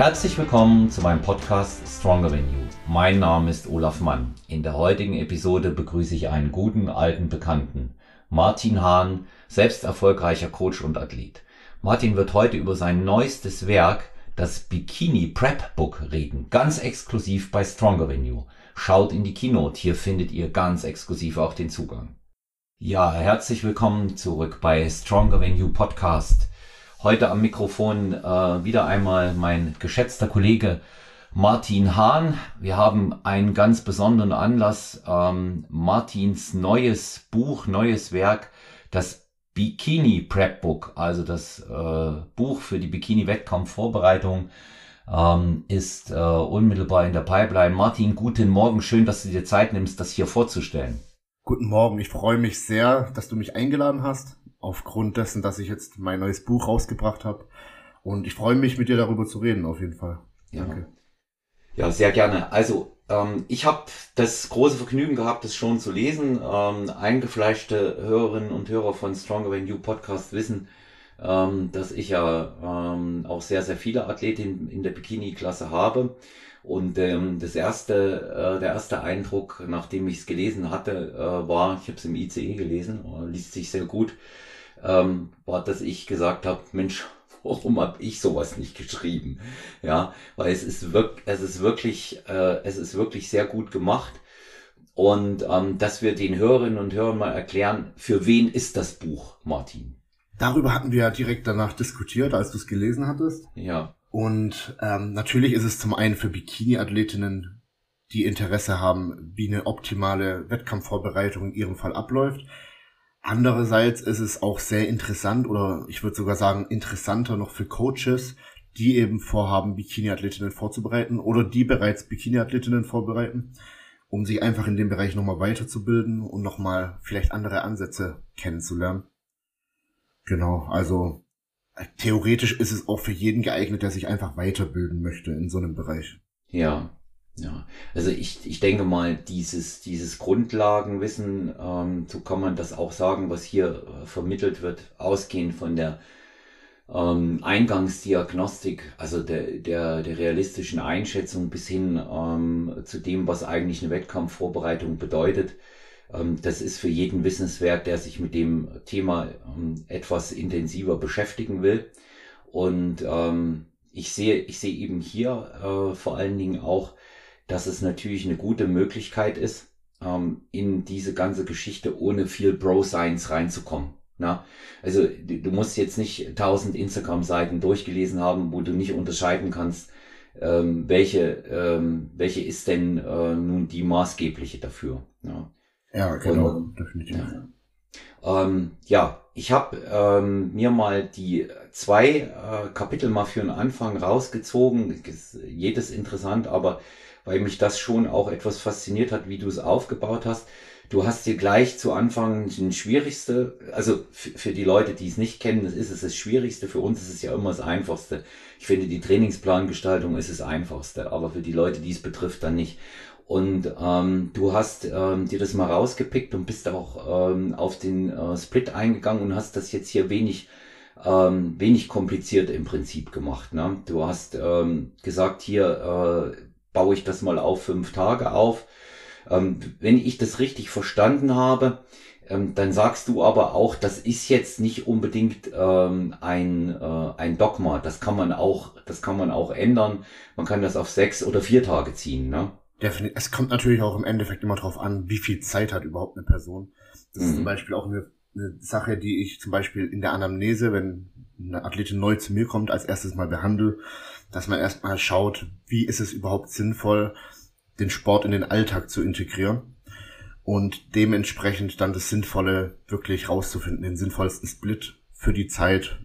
Herzlich willkommen zu meinem Podcast Stronger Than You. Mein Name ist Olaf Mann. In der heutigen Episode begrüße ich einen guten alten Bekannten, Martin Hahn, selbst erfolgreicher Coach und Athlet. Martin wird heute über sein neuestes Werk, das Bikini Prep Book, reden. Ganz exklusiv bei Stronger Than You. Schaut in die Keynote, hier findet ihr ganz exklusiv auch den Zugang. Ja, herzlich willkommen zurück bei Stronger Than You Podcast. Heute am Mikrofon äh, wieder einmal mein geschätzter Kollege Martin Hahn. Wir haben einen ganz besonderen Anlass. Ähm, Martins neues Buch, neues Werk, das Bikini Prep Book, also das äh, Buch für die Bikini-Wettkampfvorbereitung, ähm, ist äh, unmittelbar in der Pipeline. Martin, guten Morgen. Schön, dass du dir Zeit nimmst, das hier vorzustellen. Guten Morgen. Ich freue mich sehr, dass du mich eingeladen hast aufgrund dessen, dass ich jetzt mein neues Buch rausgebracht habe. Und ich freue mich, mit dir darüber zu reden, auf jeden Fall. Ja. Danke. Ja, sehr gerne. Also, ähm, ich habe das große Vergnügen gehabt, das schon zu lesen. Ähm, eingefleischte Hörerinnen und Hörer von Stronger Than You Podcast wissen, ähm, dass ich ja ähm, auch sehr, sehr viele Athletinnen in der Bikini-Klasse habe. Und ähm, das erste, äh, der erste Eindruck, nachdem ich es gelesen hatte, äh, war, ich habe es im ICE gelesen, äh, liest sich sehr gut, ähm, war, dass ich gesagt habe, Mensch, warum habe ich sowas nicht geschrieben? Ja, weil es ist wirklich, es ist wirklich, äh, es ist wirklich sehr gut gemacht. Und ähm, dass wir den Hörerinnen und Hörern mal erklären, für wen ist das Buch, Martin? Darüber hatten wir ja direkt danach diskutiert, als du es gelesen hattest. Ja. Und ähm, natürlich ist es zum einen für Bikini-Athletinnen, die Interesse haben, wie eine optimale Wettkampfvorbereitung in ihrem Fall abläuft. Andererseits ist es auch sehr interessant oder ich würde sogar sagen interessanter noch für Coaches, die eben vorhaben, Bikini-Athletinnen vorzubereiten oder die bereits Bikini-Athletinnen vorbereiten, um sich einfach in dem Bereich nochmal weiterzubilden und nochmal vielleicht andere Ansätze kennenzulernen. Genau, also theoretisch ist es auch für jeden geeignet, der sich einfach weiterbilden möchte in so einem Bereich. Ja, ja, also ich, ich denke mal, dieses, dieses Grundlagenwissen, ähm, so kann man das auch sagen, was hier äh, vermittelt wird, ausgehend von der ähm, Eingangsdiagnostik, also der, der, der realistischen Einschätzung bis hin ähm, zu dem, was eigentlich eine Wettkampfvorbereitung bedeutet. Ähm, das ist für jeden wissenswert, der sich mit dem Thema ähm, etwas intensiver beschäftigen will. Und ähm, ich sehe, ich sehe eben hier äh, vor allen Dingen auch, dass es natürlich eine gute Möglichkeit ist, ähm, in diese ganze Geschichte ohne viel Bro-Science reinzukommen. Na? Also du musst jetzt nicht tausend Instagram-Seiten durchgelesen haben, wo du nicht unterscheiden kannst, ähm, welche, ähm, welche ist denn äh, nun die maßgebliche dafür. Ja, ja genau, Und, definitiv. Ja. Ähm, ja, ich habe ähm, mir mal die zwei äh, Kapitel mal für den Anfang rausgezogen. Jedes interessant, aber weil mich das schon auch etwas fasziniert hat, wie du es aufgebaut hast. Du hast dir gleich zu Anfang den schwierigste, also für die Leute, die es nicht kennen, das ist es das Schwierigste. Für uns ist es ja immer das Einfachste. Ich finde, die Trainingsplangestaltung ist das Einfachste, aber für die Leute, die es betrifft, dann nicht. Und ähm, du hast ähm, dir das mal rausgepickt und bist auch ähm, auf den äh, Split eingegangen und hast das jetzt hier wenig ähm, wenig kompliziert im Prinzip gemacht. Ne? Du hast ähm, gesagt, hier äh, baue ich das mal auf fünf Tage auf. Ähm, wenn ich das richtig verstanden habe, ähm, dann sagst du aber auch, das ist jetzt nicht unbedingt ähm, ein, äh, ein Dogma. Das kann man auch, das kann man auch ändern. Man kann das auf sechs oder vier Tage ziehen, ne? Definitiv. Es kommt natürlich auch im Endeffekt immer darauf an, wie viel Zeit hat überhaupt eine Person. Das mhm. ist zum Beispiel auch eine, eine Sache, die ich zum Beispiel in der Anamnese, wenn eine Athletin neu zu mir kommt, als erstes mal behandle, dass man erstmal schaut, wie ist es überhaupt sinnvoll, den Sport in den Alltag zu integrieren und dementsprechend dann das Sinnvolle wirklich rauszufinden, den sinnvollsten Split für die Zeit,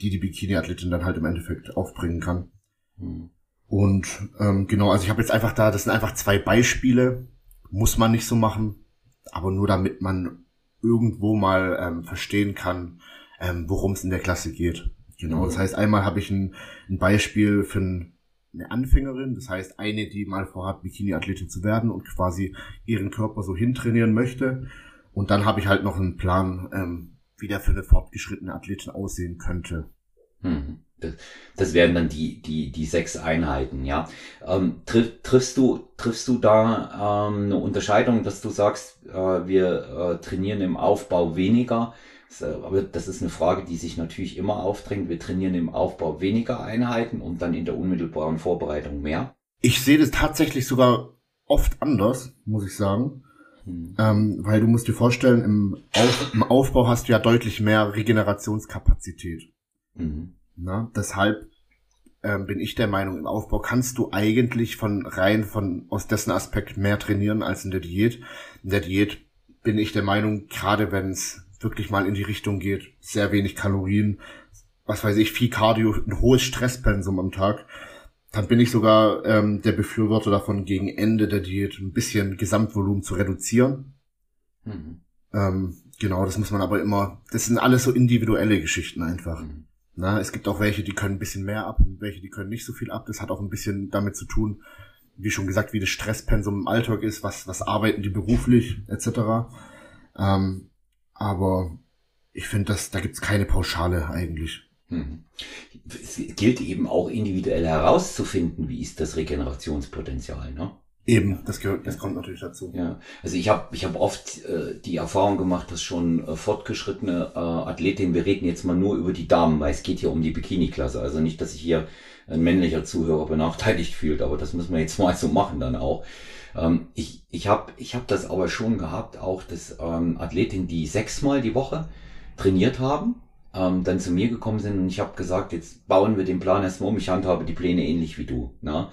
die die Bikini-Athletin dann halt im Endeffekt aufbringen kann. Mhm. Und ähm, genau, also ich habe jetzt einfach da, das sind einfach zwei Beispiele, muss man nicht so machen, aber nur damit man irgendwo mal ähm, verstehen kann, ähm, worum es in der Klasse geht. Genau, das heißt, einmal habe ich ein, ein Beispiel für ein, eine Anfängerin, das heißt eine, die mal vorhat, Bikini-Athletin zu werden und quasi ihren Körper so hintrainieren möchte. Und dann habe ich halt noch einen Plan, ähm, wie der für eine fortgeschrittene Athletin aussehen könnte. Mhm. Das, das wären dann die, die, die sechs Einheiten, ja. Ähm, triff, triffst du, triffst du da ähm, eine Unterscheidung, dass du sagst, äh, wir äh, trainieren im Aufbau weniger? Aber das ist eine Frage, die sich natürlich immer aufdrängt. Wir trainieren im Aufbau weniger Einheiten und dann in der unmittelbaren Vorbereitung mehr. Ich sehe das tatsächlich sogar oft anders, muss ich sagen. Hm. Ähm, weil du musst dir vorstellen, im, Auf, im Aufbau hast du ja deutlich mehr Regenerationskapazität. Mhm. Na, deshalb ähm, bin ich der Meinung, im Aufbau kannst du eigentlich von rein von aus dessen Aspekt mehr trainieren als in der Diät. In der Diät bin ich der Meinung, gerade wenn es wirklich mal in die Richtung geht, sehr wenig Kalorien, was weiß ich, viel Cardio, ein hohes Stresspensum am Tag, dann bin ich sogar ähm, der Befürworter davon, gegen Ende der Diät ein bisschen Gesamtvolumen zu reduzieren. Mhm. Ähm, genau, das muss man aber immer, das sind alles so individuelle Geschichten einfach. Mhm. Na, es gibt auch welche, die können ein bisschen mehr ab und welche, die können nicht so viel ab. Das hat auch ein bisschen damit zu tun, wie schon gesagt, wie das Stresspensum im Alltag ist, was, was arbeiten die beruflich, etc. Ähm, aber ich finde, dass da gibt's keine Pauschale eigentlich. Mhm. Es gilt eben auch individuell herauszufinden, wie ist das Regenerationspotenzial, ne? Eben, das gehört, das kommt natürlich dazu. Ja, also ich habe ich hab oft äh, die Erfahrung gemacht, dass schon äh, fortgeschrittene äh, Athletinnen, wir reden jetzt mal nur über die Damen, weil es geht hier um die Bikini-Klasse, also nicht, dass sich hier ein männlicher Zuhörer benachteiligt fühlt, aber das müssen wir jetzt mal so machen dann auch. Ähm, ich ich habe ich hab das aber schon gehabt, auch dass ähm, Athletinnen, die sechsmal die Woche trainiert haben, ähm, dann zu mir gekommen sind und ich habe gesagt, jetzt bauen wir den Plan erstmal um, ich handhabe die Pläne ähnlich wie du. Ne?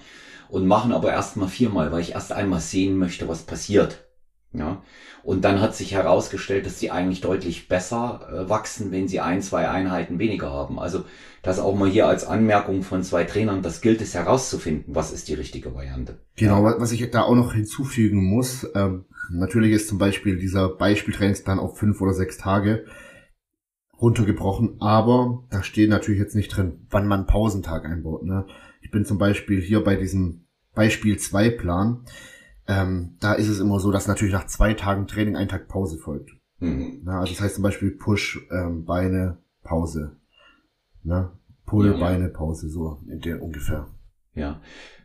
Und machen aber erstmal viermal, weil ich erst einmal sehen möchte, was passiert. Ja, und dann hat sich herausgestellt, dass sie eigentlich deutlich besser äh, wachsen, wenn sie ein, zwei Einheiten weniger haben. Also das auch mal hier als Anmerkung von zwei Trainern, das gilt es herauszufinden, was ist die richtige Variante. Genau, was ich da auch noch hinzufügen muss, ähm, natürlich ist zum Beispiel dieser Beispieltrainingsplan auf fünf oder sechs Tage runtergebrochen, aber da steht natürlich jetzt nicht drin, wann man Pausentag einbaut. Ne? Ich bin zum Beispiel hier bei diesem Beispiel 2 Plan, ähm, da ist es immer so, dass natürlich nach zwei Tagen Training ein Tag Pause folgt. Mhm. Na, also das heißt zum Beispiel Push, ähm, Beine, Pause. Ne? Pull, ja, Beine, Pause, so in der ungefähr. Ja,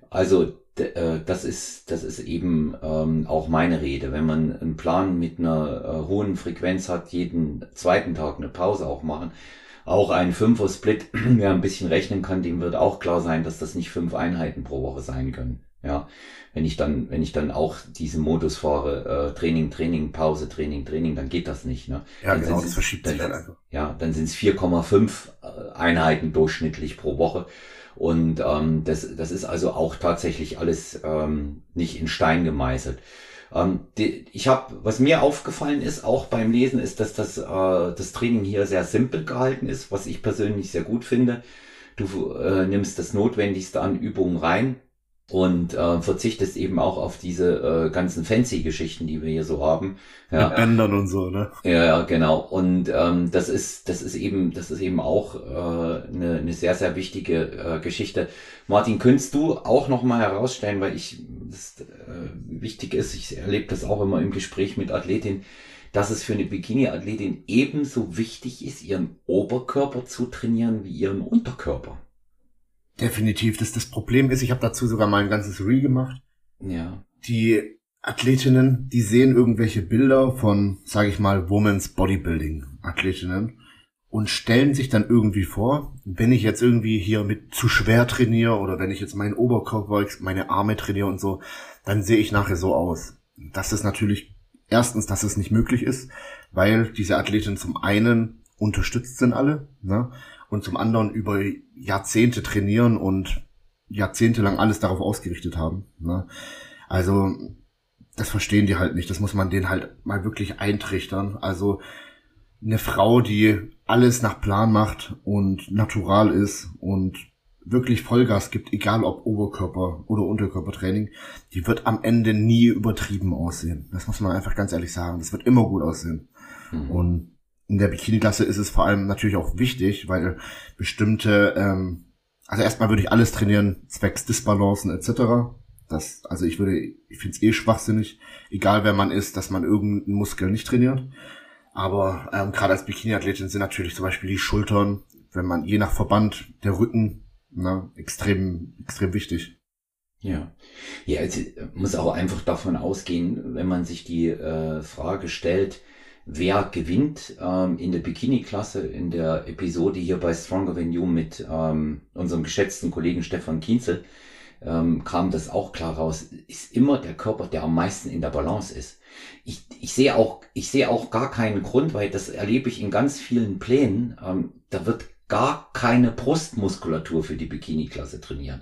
also äh, das ist, das ist eben ähm, auch meine Rede. Wenn man einen Plan mit einer äh, hohen Frequenz hat, jeden zweiten Tag eine Pause auch machen, auch ein Fünfer-Split, wer ein bisschen rechnen kann, dem wird auch klar sein, dass das nicht fünf Einheiten pro Woche sein können. Ja, wenn ich dann, wenn ich dann auch diesen Modus fahre, äh, Training, Training, Pause, Training, Training, dann geht das nicht. Ne? Ja, dann genau, das verschiebt sich dann einfach. Ja, dann sind es 4,5 äh, Einheiten durchschnittlich pro Woche. Und ähm, das, das ist also auch tatsächlich alles ähm, nicht in Stein gemeißelt. Ähm, die, ich habe, was mir aufgefallen ist, auch beim Lesen, ist, dass das, äh, das Training hier sehr simpel gehalten ist, was ich persönlich sehr gut finde. Du äh, nimmst das Notwendigste an Übungen rein und äh, verzichtest eben auch auf diese äh, ganzen fancy Geschichten, die wir hier so haben. Ja. Mit Bändern und so, ne? Ja, ja, genau. Und ähm, das ist, das ist eben, das ist eben auch äh, eine, eine sehr, sehr wichtige äh, Geschichte. Martin, könntest du auch noch mal herausstellen, weil ich das äh, wichtig ist, ich erlebe das auch immer im Gespräch mit Athletinnen, dass es für eine Bikini-Athletin ebenso wichtig ist, ihren Oberkörper zu trainieren wie ihren Unterkörper. Definitiv. Das, das Problem ist, ich habe dazu sogar mal ein ganzes Reel gemacht. Ja. Die Athletinnen, die sehen irgendwelche Bilder von, sage ich mal, Women's Bodybuilding Athletinnen und stellen sich dann irgendwie vor, wenn ich jetzt irgendwie hier mit zu schwer trainiere oder wenn ich jetzt meinen Oberkörper, meine Arme trainiere und so, dann sehe ich nachher so aus. Das ist natürlich erstens, dass es nicht möglich ist, weil diese Athletinnen zum einen unterstützt sind alle, ne? Und zum anderen über Jahrzehnte trainieren und jahrzehntelang alles darauf ausgerichtet haben. Ne? Also das verstehen die halt nicht. Das muss man denen halt mal wirklich eintrichtern. Also eine Frau, die alles nach Plan macht und natural ist und wirklich Vollgas gibt, egal ob Oberkörper oder Unterkörpertraining, die wird am Ende nie übertrieben aussehen. Das muss man einfach ganz ehrlich sagen. Das wird immer gut aussehen. Mhm. Und in der Bikini-Klasse ist es vor allem natürlich auch wichtig, weil bestimmte, ähm, also erstmal würde ich alles trainieren, zwecks Disbalancen etc. Das, also ich würde, ich finde es eh schwachsinnig, egal wer man ist, dass man irgendeinen Muskel nicht trainiert. Aber ähm, gerade als Bikini-Athletin sind natürlich zum Beispiel die Schultern, wenn man je nach Verband der Rücken ne, extrem extrem wichtig. Ja, ja, es muss auch einfach davon ausgehen, wenn man sich die äh, Frage stellt, wer gewinnt ähm, in der Bikini-Klasse in der Episode hier bei Stronger Than You mit ähm, unserem geschätzten Kollegen Stefan Kienzel, ähm, kam das auch klar raus, ist immer der Körper, der am meisten in der Balance ist. Ich, ich sehe auch, ich sehe auch gar keinen Grund, weil das erlebe ich in ganz vielen Plänen. Ähm, da wird gar keine Brustmuskulatur für die Bikini-Klasse trainiert.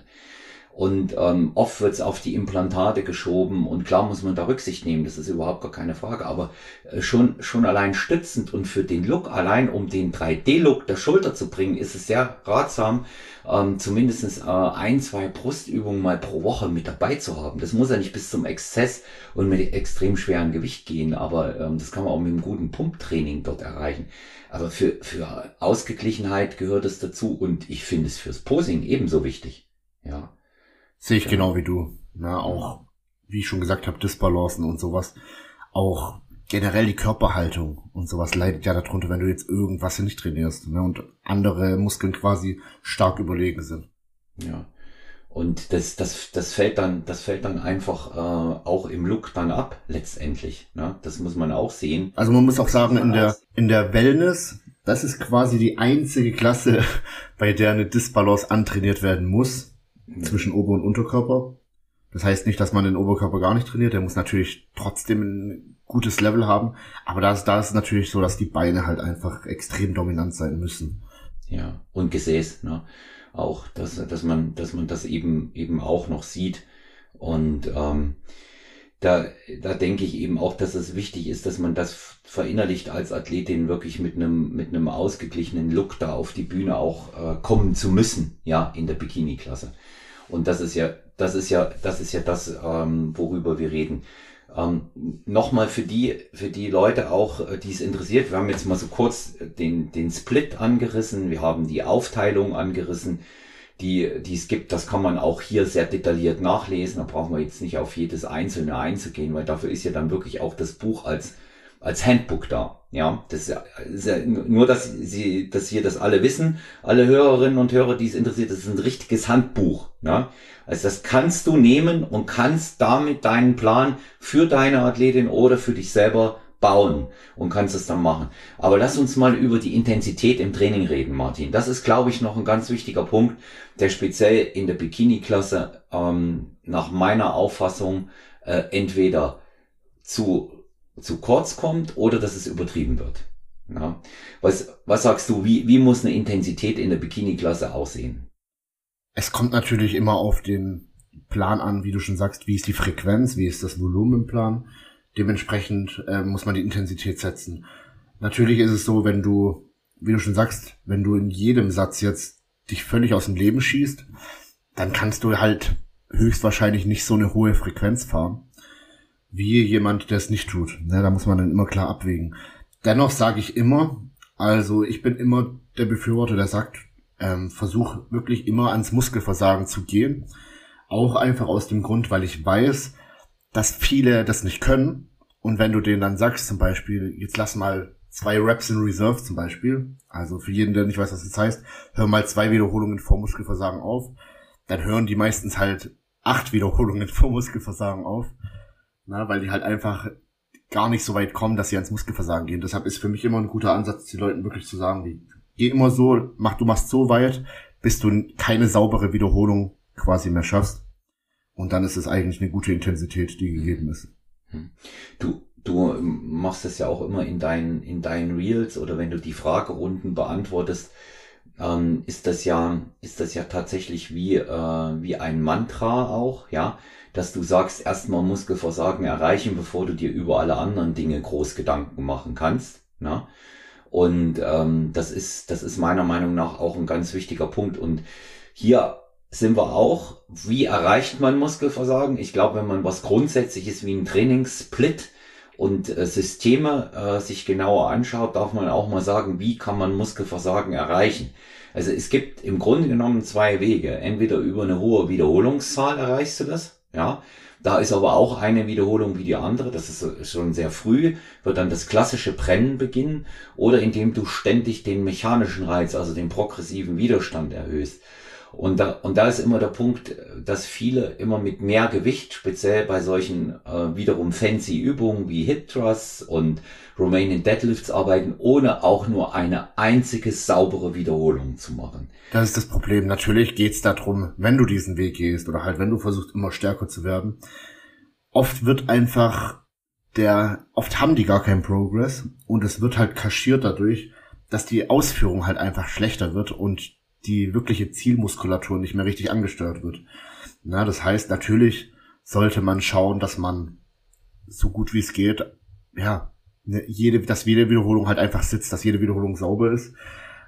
Und ähm, oft wird es auf die Implantate geschoben und klar muss man da Rücksicht nehmen, das ist überhaupt gar keine Frage. Aber äh, schon, schon allein stützend und für den Look, allein um den 3D-Look der Schulter zu bringen, ist es sehr ratsam, ähm, zumindest äh, ein, zwei Brustübungen mal pro Woche mit dabei zu haben. Das muss ja nicht bis zum Exzess und mit extrem schweren Gewicht gehen, aber ähm, das kann man auch mit einem guten Pumptraining dort erreichen. Aber für, für Ausgeglichenheit gehört es dazu und ich finde es fürs Posing ebenso wichtig. Ja. Sehe ich ja. genau wie du. Na, auch, wie ich schon gesagt habe, Disbalancen und sowas. Auch generell die Körperhaltung und sowas leidet ja darunter, wenn du jetzt irgendwas nicht trainierst ne? und andere Muskeln quasi stark überlegen sind. Ja. Und das, das, das fällt dann, das fällt dann einfach äh, auch im Look dann ab, letztendlich. Ne? Das muss man auch sehen. Also man muss auch sagen, in der, in der Wellness, das ist quasi die einzige Klasse, bei der eine Disbalance antrainiert werden muss zwischen Ober- und Unterkörper. Das heißt nicht, dass man den Oberkörper gar nicht trainiert. Der muss natürlich trotzdem ein gutes Level haben. Aber da ist, da ist natürlich so, dass die Beine halt einfach extrem dominant sein müssen. Ja, und Gesäß, ne? Auch, dass, dass man, dass man das eben, eben auch noch sieht. Und ähm, da, da denke ich eben auch, dass es wichtig ist, dass man das verinnerlicht als Athletin wirklich mit einem, mit einem ausgeglichenen Look da auf die Bühne auch äh, kommen zu müssen, ja, in der Bikini-Klasse. Und das ist ja, das ist ja, das ist ja das, ähm, worüber wir reden. Ähm, Nochmal für die, für die Leute auch, äh, die es interessiert. Wir haben jetzt mal so kurz den, den Split angerissen. Wir haben die Aufteilung angerissen, die, die es gibt. Das kann man auch hier sehr detailliert nachlesen. Da brauchen wir jetzt nicht auf jedes einzelne einzugehen, weil dafür ist ja dann wirklich auch das Buch als als Handbook da. Ja, das ist ja, nur, dass sie, dass wir das alle wissen, alle Hörerinnen und Hörer, die es interessiert, das ist ein richtiges Handbuch. Ja, also das kannst du nehmen und kannst damit deinen Plan für deine Athletin oder für dich selber bauen und kannst es dann machen. Aber lass uns mal über die Intensität im Training reden, Martin. Das ist, glaube ich, noch ein ganz wichtiger Punkt, der speziell in der Bikini-Klasse ähm, nach meiner Auffassung äh, entweder zu zu kurz kommt oder dass es übertrieben wird. Ja. Was, was sagst du, wie, wie muss eine Intensität in der Bikini-Klasse aussehen? Es kommt natürlich immer auf den Plan an, wie du schon sagst, wie ist die Frequenz, wie ist das Volumen im Plan. Dementsprechend äh, muss man die Intensität setzen. Natürlich ist es so, wenn du, wie du schon sagst, wenn du in jedem Satz jetzt dich völlig aus dem Leben schießt, dann kannst du halt höchstwahrscheinlich nicht so eine hohe Frequenz fahren wie jemand, der es nicht tut. Ne, da muss man dann immer klar abwägen. Dennoch sage ich immer, also ich bin immer der Befürworter, der sagt, ähm, versuch wirklich immer ans Muskelversagen zu gehen. Auch einfach aus dem Grund, weil ich weiß, dass viele das nicht können. Und wenn du denen dann sagst, zum Beispiel, jetzt lass mal zwei Reps in Reserve zum Beispiel, also für jeden, der nicht weiß, was das heißt, hör mal zwei Wiederholungen vor Muskelversagen auf, dann hören die meistens halt acht Wiederholungen vor Muskelversagen auf na, weil die halt einfach gar nicht so weit kommen, dass sie ans Muskelversagen gehen. Deshalb ist für mich immer ein guter Ansatz, die Leuten wirklich zu sagen, wie, geh immer so, mach, du machst so weit, bis du keine saubere Wiederholung quasi mehr schaffst. Und dann ist es eigentlich eine gute Intensität, die gegeben ist. Hm. Du, du machst es ja auch immer in deinen, in deinen Reels oder wenn du die Fragerunden beantwortest, ähm, ist das ja, ist das ja tatsächlich wie, äh, wie ein Mantra auch, ja dass du sagst, erstmal Muskelversagen erreichen, bevor du dir über alle anderen Dinge groß Gedanken machen kannst. Ne? Und ähm, das ist, das ist meiner Meinung nach auch ein ganz wichtiger Punkt. Und hier sind wir auch, wie erreicht man Muskelversagen? Ich glaube, wenn man was Grundsätzliches wie ein Trainingssplit und äh, Systeme äh, sich genauer anschaut, darf man auch mal sagen, wie kann man Muskelversagen erreichen? Also es gibt im Grunde genommen zwei Wege. Entweder über eine hohe Wiederholungszahl erreichst du das, ja, Da ist aber auch eine Wiederholung wie die andere. Das ist schon sehr früh, wird dann das klassische Brennen beginnen oder indem du ständig den mechanischen Reiz, also den progressiven Widerstand erhöhst. Und da, und da ist immer der Punkt, dass viele immer mit mehr Gewicht, speziell bei solchen äh, wiederum fancy Übungen wie Hip Thrusts und Romanian Deadlifts arbeiten, ohne auch nur eine einzige saubere Wiederholung zu machen. Das ist das Problem. Natürlich geht es darum, wenn du diesen Weg gehst oder halt wenn du versuchst, immer stärker zu werden. Oft wird einfach der, oft haben die gar keinen Progress und es wird halt kaschiert dadurch, dass die Ausführung halt einfach schlechter wird und die wirkliche Zielmuskulatur nicht mehr richtig angesteuert wird. Na, das heißt, natürlich sollte man schauen, dass man so gut wie es geht, ja, ne, jede, dass jede Wiederholung halt einfach sitzt, dass jede Wiederholung sauber ist.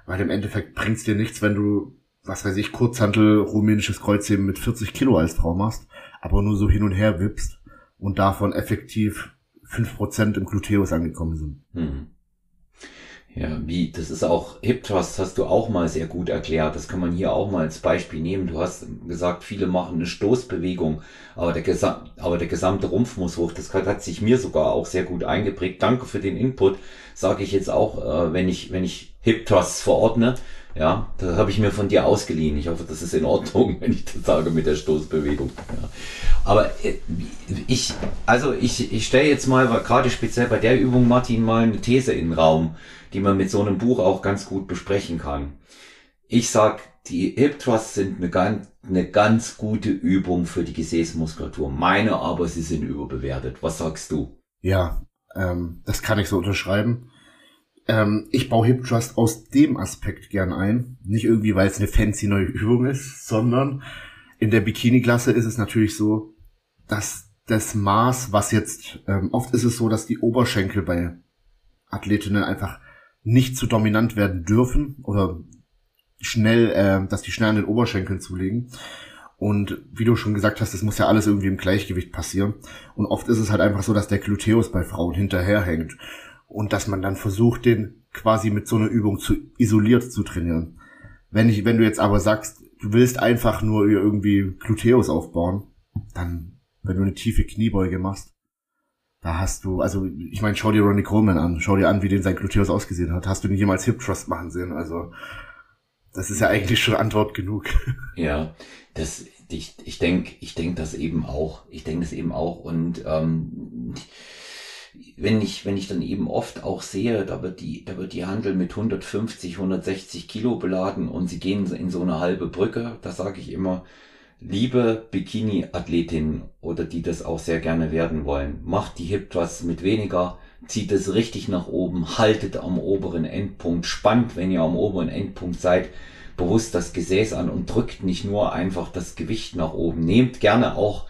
Weil im Endeffekt bringt's dir nichts, wenn du, was weiß ich, Kurzhantel, rumänisches Kreuzheben mit 40 Kilo als Frau machst, aber nur so hin und her wippst und davon effektiv fünf Prozent im Gluteus angekommen sind. Hm. Ja, wie, das ist auch, Hip Thrust hast du auch mal sehr gut erklärt. Das kann man hier auch mal als Beispiel nehmen. Du hast gesagt, viele machen eine Stoßbewegung, aber der, gesam aber der gesamte Rumpf muss hoch. Das hat sich mir sogar auch sehr gut eingeprägt. Danke für den Input, sage ich jetzt auch, äh, wenn ich, wenn ich Hip Thrusts verordne. Ja, das habe ich mir von dir ausgeliehen. Ich hoffe, das ist in Ordnung, wenn ich das sage mit der Stoßbewegung. Ja. Aber äh, ich, also ich, ich stelle jetzt mal, gerade speziell bei der Übung, Martin, mal eine These in den Raum die man mit so einem Buch auch ganz gut besprechen kann. Ich sag, die Hip Thrusts sind eine ganz, eine ganz gute Übung für die Gesäßmuskulatur. Meine aber, sie sind überbewertet. Was sagst du? Ja, ähm, das kann ich so unterschreiben. Ähm, ich baue Hip Thrust aus dem Aspekt gern ein. Nicht irgendwie, weil es eine fancy neue Übung ist, sondern in der Bikini-Klasse ist es natürlich so, dass das Maß, was jetzt, ähm, oft ist es so, dass die Oberschenkel bei Athletinnen einfach nicht zu dominant werden dürfen oder schnell, äh, dass die schnell an den Oberschenkeln zulegen. Und wie du schon gesagt hast, das muss ja alles irgendwie im Gleichgewicht passieren. Und oft ist es halt einfach so, dass der Gluteus bei Frauen hinterherhängt. Und dass man dann versucht, den quasi mit so einer Übung zu isoliert zu trainieren. Wenn ich, wenn du jetzt aber sagst, du willst einfach nur irgendwie Gluteus aufbauen, dann, wenn du eine tiefe Kniebeuge machst, da hast du, also ich meine, schau dir Ronnie Coleman an, schau dir an, wie den sein Gluteus ausgesehen hat. Hast du ihn jemals Hip Trust machen sehen? Also das ist ja eigentlich schon Antwort genug. Ja, das ich ich denke ich denk das eben auch. Ich denke das eben auch und ähm, wenn ich wenn ich dann eben oft auch sehe, da wird die da wird die Handel mit 150 160 Kilo beladen und sie gehen in so eine halbe Brücke. Da sage ich immer liebe Bikini-Athletinnen oder die das auch sehr gerne werden wollen, macht die Hip Thrust mit weniger, zieht es richtig nach oben, haltet am oberen Endpunkt, spannt, wenn ihr am oberen Endpunkt seid, bewusst das Gesäß an und drückt nicht nur einfach das Gewicht nach oben. Nehmt gerne auch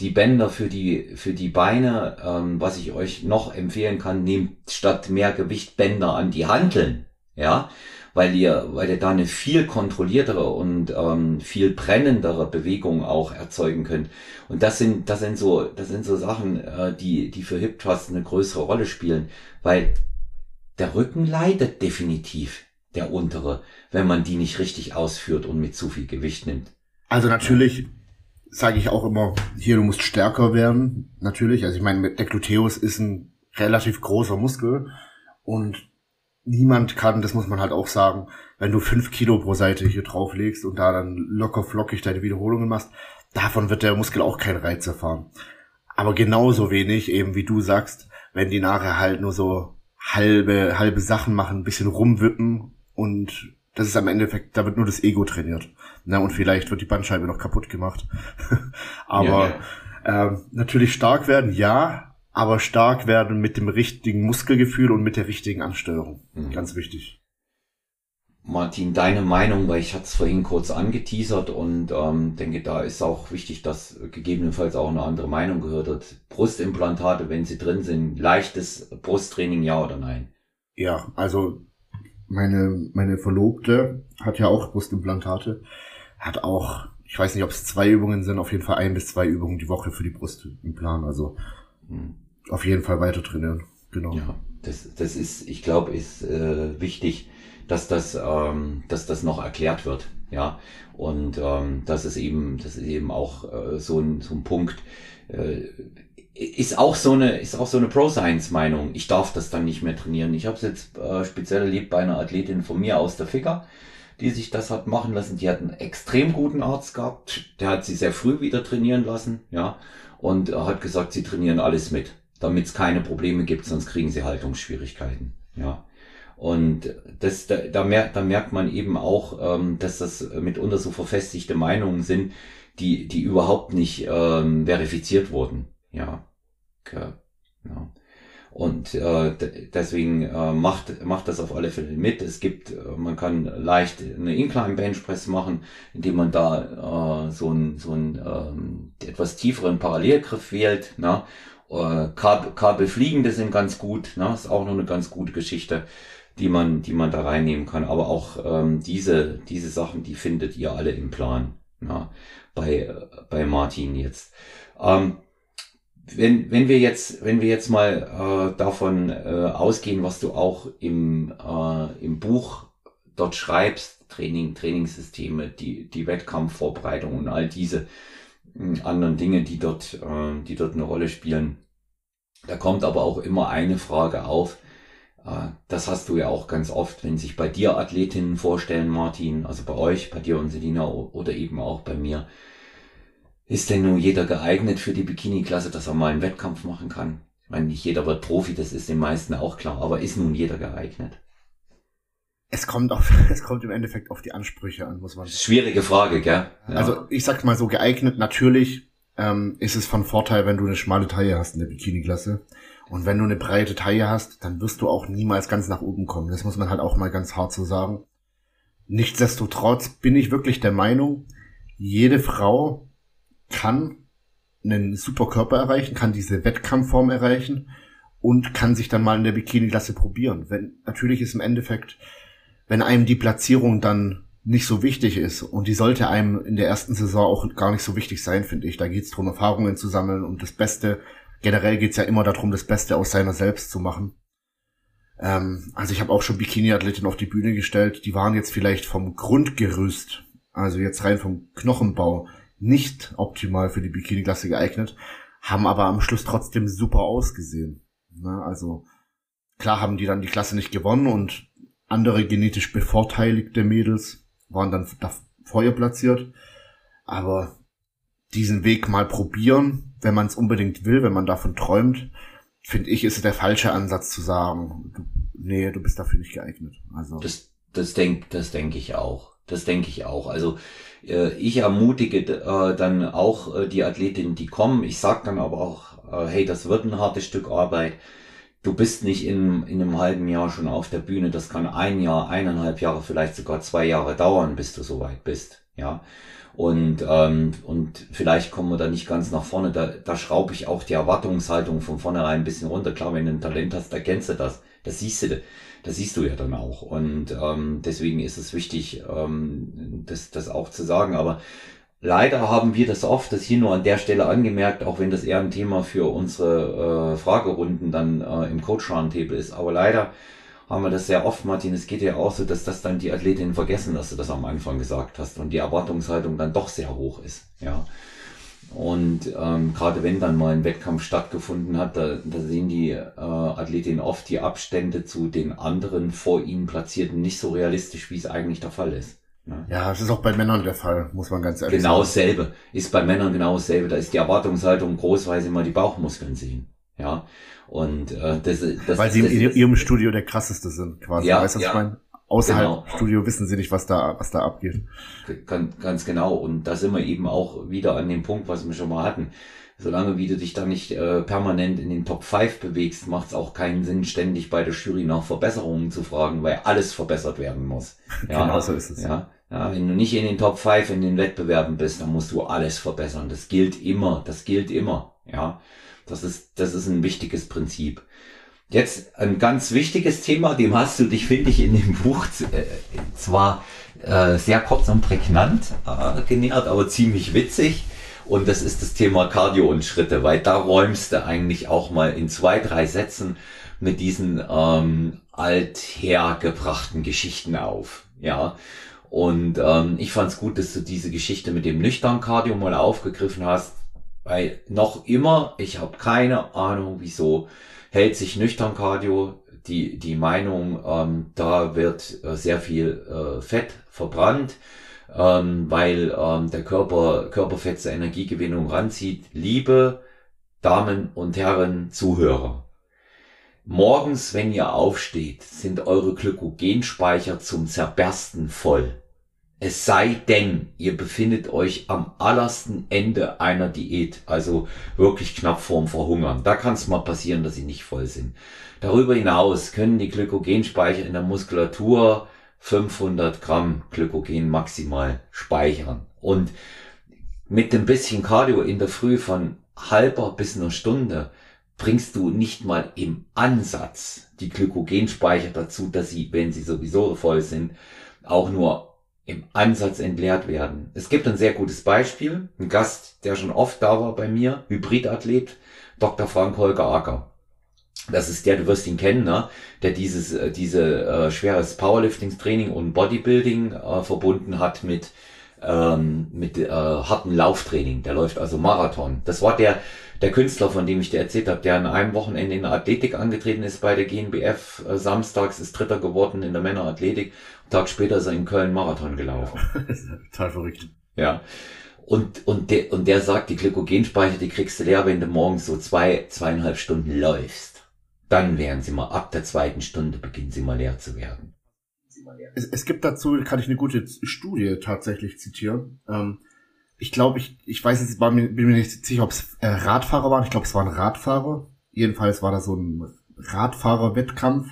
die Bänder für die, für die Beine, ähm, was ich euch noch empfehlen kann, nehmt statt mehr Gewicht Bänder an die Hanteln. Ja, weil ihr, weil ihr da eine viel kontrolliertere und ähm, viel brennendere Bewegung auch erzeugen könnt. Und das sind, das sind so, das sind so Sachen, äh, die, die für Hip Trust eine größere Rolle spielen, weil der Rücken leidet definitiv, der untere, wenn man die nicht richtig ausführt und mit zu viel Gewicht nimmt. Also natürlich sage ich auch immer, hier du musst stärker werden, natürlich. Also ich meine, der Gluteus ist ein relativ großer Muskel und niemand kann, das muss man halt auch sagen, wenn du fünf Kilo pro Seite hier drauflegst und da dann locker flockig deine Wiederholungen machst, davon wird der Muskel auch keinen Reiz erfahren. Aber genauso wenig, eben wie du sagst, wenn die nachher halt nur so halbe, halbe Sachen machen, ein bisschen rumwippen und das ist am Endeffekt, da wird nur das Ego trainiert. Na, und vielleicht wird die Bandscheibe noch kaputt gemacht. Aber ja, ja. Ähm, natürlich stark werden, ja, aber stark werden mit dem richtigen Muskelgefühl und mit der richtigen Ansteuerung. Mhm. Ganz wichtig. Martin, deine Meinung, weil ich hatte es vorhin kurz angeteasert und ähm, denke, da ist auch wichtig, dass gegebenenfalls auch eine andere Meinung gehört wird. Brustimplantate, wenn sie drin sind, leichtes Brusttraining, ja oder nein? Ja, also meine, meine Verlobte hat ja auch Brustimplantate, hat auch, ich weiß nicht, ob es zwei Übungen sind, auf jeden Fall ein bis zwei Übungen die Woche für die Brust im Plan. Also hm. Auf jeden Fall weiter trainieren. Genau. Ja, das, das ist, ich glaube, ist äh, wichtig, dass das, ähm, dass das noch erklärt wird. Ja, und ähm, das ist eben, das ist eben auch äh, so, ein, so ein Punkt. Äh, ist auch so eine, ist auch so eine Pro-Science-Meinung. Ich darf das dann nicht mehr trainieren. Ich habe es jetzt äh, speziell erlebt bei einer Athletin von mir aus der Ficker, die sich das hat machen lassen. Die hat einen extrem guten Arzt gehabt. Der hat sie sehr früh wieder trainieren lassen, ja, und hat gesagt, sie trainieren alles mit, damit es keine Probleme gibt, sonst kriegen sie Haltungsschwierigkeiten, ja. Und das, da, da, merkt, da merkt man eben auch, ähm, dass das mitunter so verfestigte Meinungen sind, die, die überhaupt nicht ähm, verifiziert wurden. Ja. Okay. ja. Und äh, deswegen äh, macht, macht das auf alle Fälle mit. Es gibt, äh, man kann leicht eine Incline Bench Press machen, indem man da äh, so einen so einen ähm, etwas tieferen Parallelgriff wählt. Ne? Äh, Kabel, Kabelfliegende sind ganz gut, ne? ist auch noch eine ganz gute Geschichte, die man, die man da reinnehmen kann. Aber auch ähm, diese, diese Sachen, die findet ihr alle im Plan. Ne? Bei, bei Martin jetzt. Ähm, wenn, wenn wir jetzt, wenn wir jetzt mal äh, davon äh, ausgehen, was du auch im, äh, im Buch dort schreibst, Training, Trainingssysteme, die, die Wettkampfvorbereitung und all diese äh, anderen Dinge, die dort, äh, die dort eine Rolle spielen. Da kommt aber auch immer eine Frage auf. Äh, das hast du ja auch ganz oft, wenn sich bei dir Athletinnen vorstellen, Martin, also bei euch, bei dir und Selina oder eben auch bei mir ist denn nun jeder geeignet für die Bikini-Klasse, dass er mal einen Wettkampf machen kann? Ich meine, nicht jeder wird Profi, das ist den meisten auch klar, aber ist nun jeder geeignet? Es kommt auf, es kommt im Endeffekt auf die Ansprüche an, muss man. Schwierige Frage, gell? Ja. Also ich sag mal so geeignet. Natürlich ähm, ist es von Vorteil, wenn du eine schmale Taille hast in der Bikini-Klasse. Und wenn du eine breite Taille hast, dann wirst du auch niemals ganz nach oben kommen. Das muss man halt auch mal ganz hart so sagen. Nichtsdestotrotz bin ich wirklich der Meinung, jede Frau kann einen super Körper erreichen, kann diese Wettkampfform erreichen und kann sich dann mal in der Bikini-Klasse probieren. Wenn, natürlich ist im Endeffekt, wenn einem die Platzierung dann nicht so wichtig ist und die sollte einem in der ersten Saison auch gar nicht so wichtig sein, finde ich. Da geht es darum, Erfahrungen zu sammeln und das Beste, generell geht es ja immer darum, das Beste aus seiner selbst zu machen. Ähm, also ich habe auch schon Bikini-Athletinnen auf die Bühne gestellt, die waren jetzt vielleicht vom Grundgerüst, also jetzt rein vom Knochenbau, nicht optimal für die Bikini-Klasse geeignet, haben aber am Schluss trotzdem super ausgesehen. Ne? Also klar haben die dann die Klasse nicht gewonnen und andere genetisch bevorteiligte Mädels waren dann da vorher platziert. Aber diesen Weg mal probieren, wenn man es unbedingt will, wenn man davon träumt, finde ich, ist der falsche Ansatz zu sagen, du, nee, du bist dafür nicht geeignet. Also das, das denke das denk ich auch. Das denke ich auch. Also äh, ich ermutige äh, dann auch äh, die Athletinnen, die kommen. Ich sage dann aber auch, äh, hey, das wird ein hartes Stück Arbeit. Du bist nicht in, in einem halben Jahr schon auf der Bühne. Das kann ein Jahr, eineinhalb Jahre, vielleicht sogar zwei Jahre dauern, bis du soweit bist. Ja. Und, ähm, und vielleicht kommen wir da nicht ganz nach vorne. Da, da schraube ich auch die Erwartungshaltung von vornherein ein bisschen runter. Klar, wenn du ein Talent hast, erkennst du das. Das siehst du das siehst du ja dann auch. Und ähm, deswegen ist es wichtig, ähm, das, das auch zu sagen. Aber leider haben wir das oft, das hier nur an der Stelle angemerkt, auch wenn das eher ein Thema für unsere äh, Fragerunden dann äh, im Coach Roundtable ist. Aber leider haben wir das sehr oft, Martin. Es geht ja auch so, dass das dann die Athletinnen vergessen, dass du das am Anfang gesagt hast und die Erwartungshaltung dann doch sehr hoch ist. Ja. Und ähm, gerade wenn dann mal ein Wettkampf stattgefunden hat, da, da sehen die äh, Athletinnen oft die Abstände zu den anderen vor ihnen Platzierten nicht so realistisch, wie es eigentlich der Fall ist. Ja, ja das ist auch bei Männern der Fall, muss man ganz ehrlich genau sagen. Genau dasselbe. Ist bei Männern genau dasselbe. Da ist die Erwartungshaltung groß, weil sie mal die Bauchmuskeln sehen. Ja. Und äh, das, das Weil sie das, in ihrem Studio der krasseste sind, quasi. Ja, weißt du, was ja. ich meine? Außerhalb genau. Studio wissen sie nicht, was da, was da abgeht. Ganz, ganz genau. Und da sind wir eben auch wieder an dem Punkt, was wir schon mal hatten. Solange wie du dich da nicht äh, permanent in den Top 5 bewegst, macht es auch keinen Sinn, ständig bei der Jury nach Verbesserungen zu fragen, weil alles verbessert werden muss. Ja, genau so ist es. Ja, ja, wenn du nicht in den Top 5 in den Wettbewerben bist, dann musst du alles verbessern. Das gilt immer. Das gilt immer. Ja, das ist, das ist ein wichtiges Prinzip. Jetzt ein ganz wichtiges Thema, dem hast du dich, finde ich, in dem Buch äh, zwar äh, sehr kurz und prägnant äh, genähert, aber ziemlich witzig. Und das ist das Thema Cardio und Schritte, weil da räumst du eigentlich auch mal in zwei, drei Sätzen mit diesen ähm, althergebrachten Geschichten auf. Ja. Und ähm, ich fand es gut, dass du diese Geschichte mit dem nüchtern Cardio mal aufgegriffen hast, weil noch immer, ich habe keine Ahnung, wieso hält sich nüchtern Cardio die, die Meinung, ähm, da wird äh, sehr viel äh, Fett verbrannt, ähm, weil ähm, der Körper Körperfett zur Energiegewinnung ranzieht. Liebe Damen und Herren Zuhörer, morgens, wenn ihr aufsteht, sind eure Glykogenspeicher zum Zerbersten voll. Es sei denn, ihr befindet euch am allersten Ende einer Diät, also wirklich knapp vorm Verhungern. Da kann es mal passieren, dass sie nicht voll sind. Darüber hinaus können die Glykogenspeicher in der Muskulatur 500 Gramm Glykogen maximal speichern. Und mit dem bisschen Cardio in der Früh von halber bis einer Stunde bringst du nicht mal im Ansatz die Glykogenspeicher dazu, dass sie, wenn sie sowieso voll sind, auch nur im Ansatz entleert werden. Es gibt ein sehr gutes Beispiel, ein Gast, der schon oft da war bei mir, Hybridathlet, Dr. Frank Holger Acker. Das ist der, du wirst ihn kennen, ne? der dieses äh, diese äh, schweres Powerlifting-Training und Bodybuilding äh, verbunden hat mit ähm, mit äh, harten Lauftraining. Der läuft also Marathon. Das war der der Künstler, von dem ich dir erzählt habe, der an einem Wochenende in der Athletik angetreten ist bei der GNBF. Äh, samstags ist Dritter geworden in der Männerathletik. Tag später ist er in Köln Marathon gelaufen. Total verrückt. Ja. Und, und, der, und der sagt, die Glykogenspeicher, die kriegst du leer, wenn du morgens so zwei, zweieinhalb Stunden läufst. Dann werden sie mal, ab der zweiten Stunde beginnen sie mal leer zu werden. Es, es gibt dazu, kann ich eine gute Studie tatsächlich zitieren. Ähm, ich glaube, ich, ich weiß jetzt, war mir, bin mir nicht sicher, ob es äh, Radfahrer waren. Ich glaube, es waren Radfahrer. Jedenfalls war da so ein Radfahrer-Wettkampf.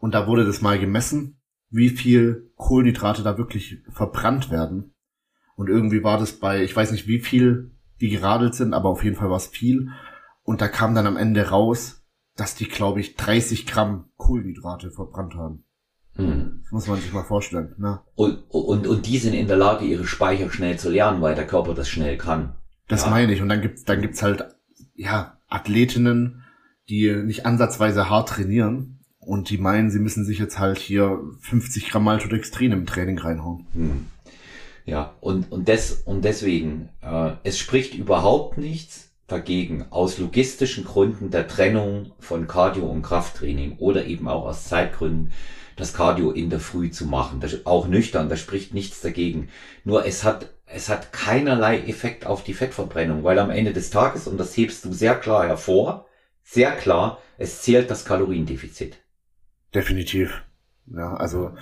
Und da wurde das mal gemessen wie viel Kohlenhydrate da wirklich verbrannt werden. Und irgendwie war das bei, ich weiß nicht wie viel die geradelt sind, aber auf jeden Fall war es viel. Und da kam dann am Ende raus, dass die, glaube ich, 30 Gramm Kohlenhydrate verbrannt haben. Hm. Das muss man sich mal vorstellen. Ne? Und, und, und die sind in der Lage, ihre Speicher schnell zu lernen, weil der Körper das schnell kann. Das ja. meine ich. Und dann gibt's dann gibt's halt, ja, Athletinnen, die nicht ansatzweise hart trainieren, und die meinen, sie müssen sich jetzt halt hier 50 Gramm Maltodextrin im Training reinhauen. Hm. Ja, und, und, des, und deswegen, äh, es spricht überhaupt nichts dagegen, aus logistischen Gründen der Trennung von Cardio und Krafttraining oder eben auch aus Zeitgründen das Cardio in der Früh zu machen. Das, auch nüchtern, da spricht nichts dagegen. Nur es hat, es hat keinerlei Effekt auf die Fettverbrennung, weil am Ende des Tages, und das hebst du sehr klar hervor, sehr klar, es zählt das Kaloriendefizit. Definitiv. Ja, also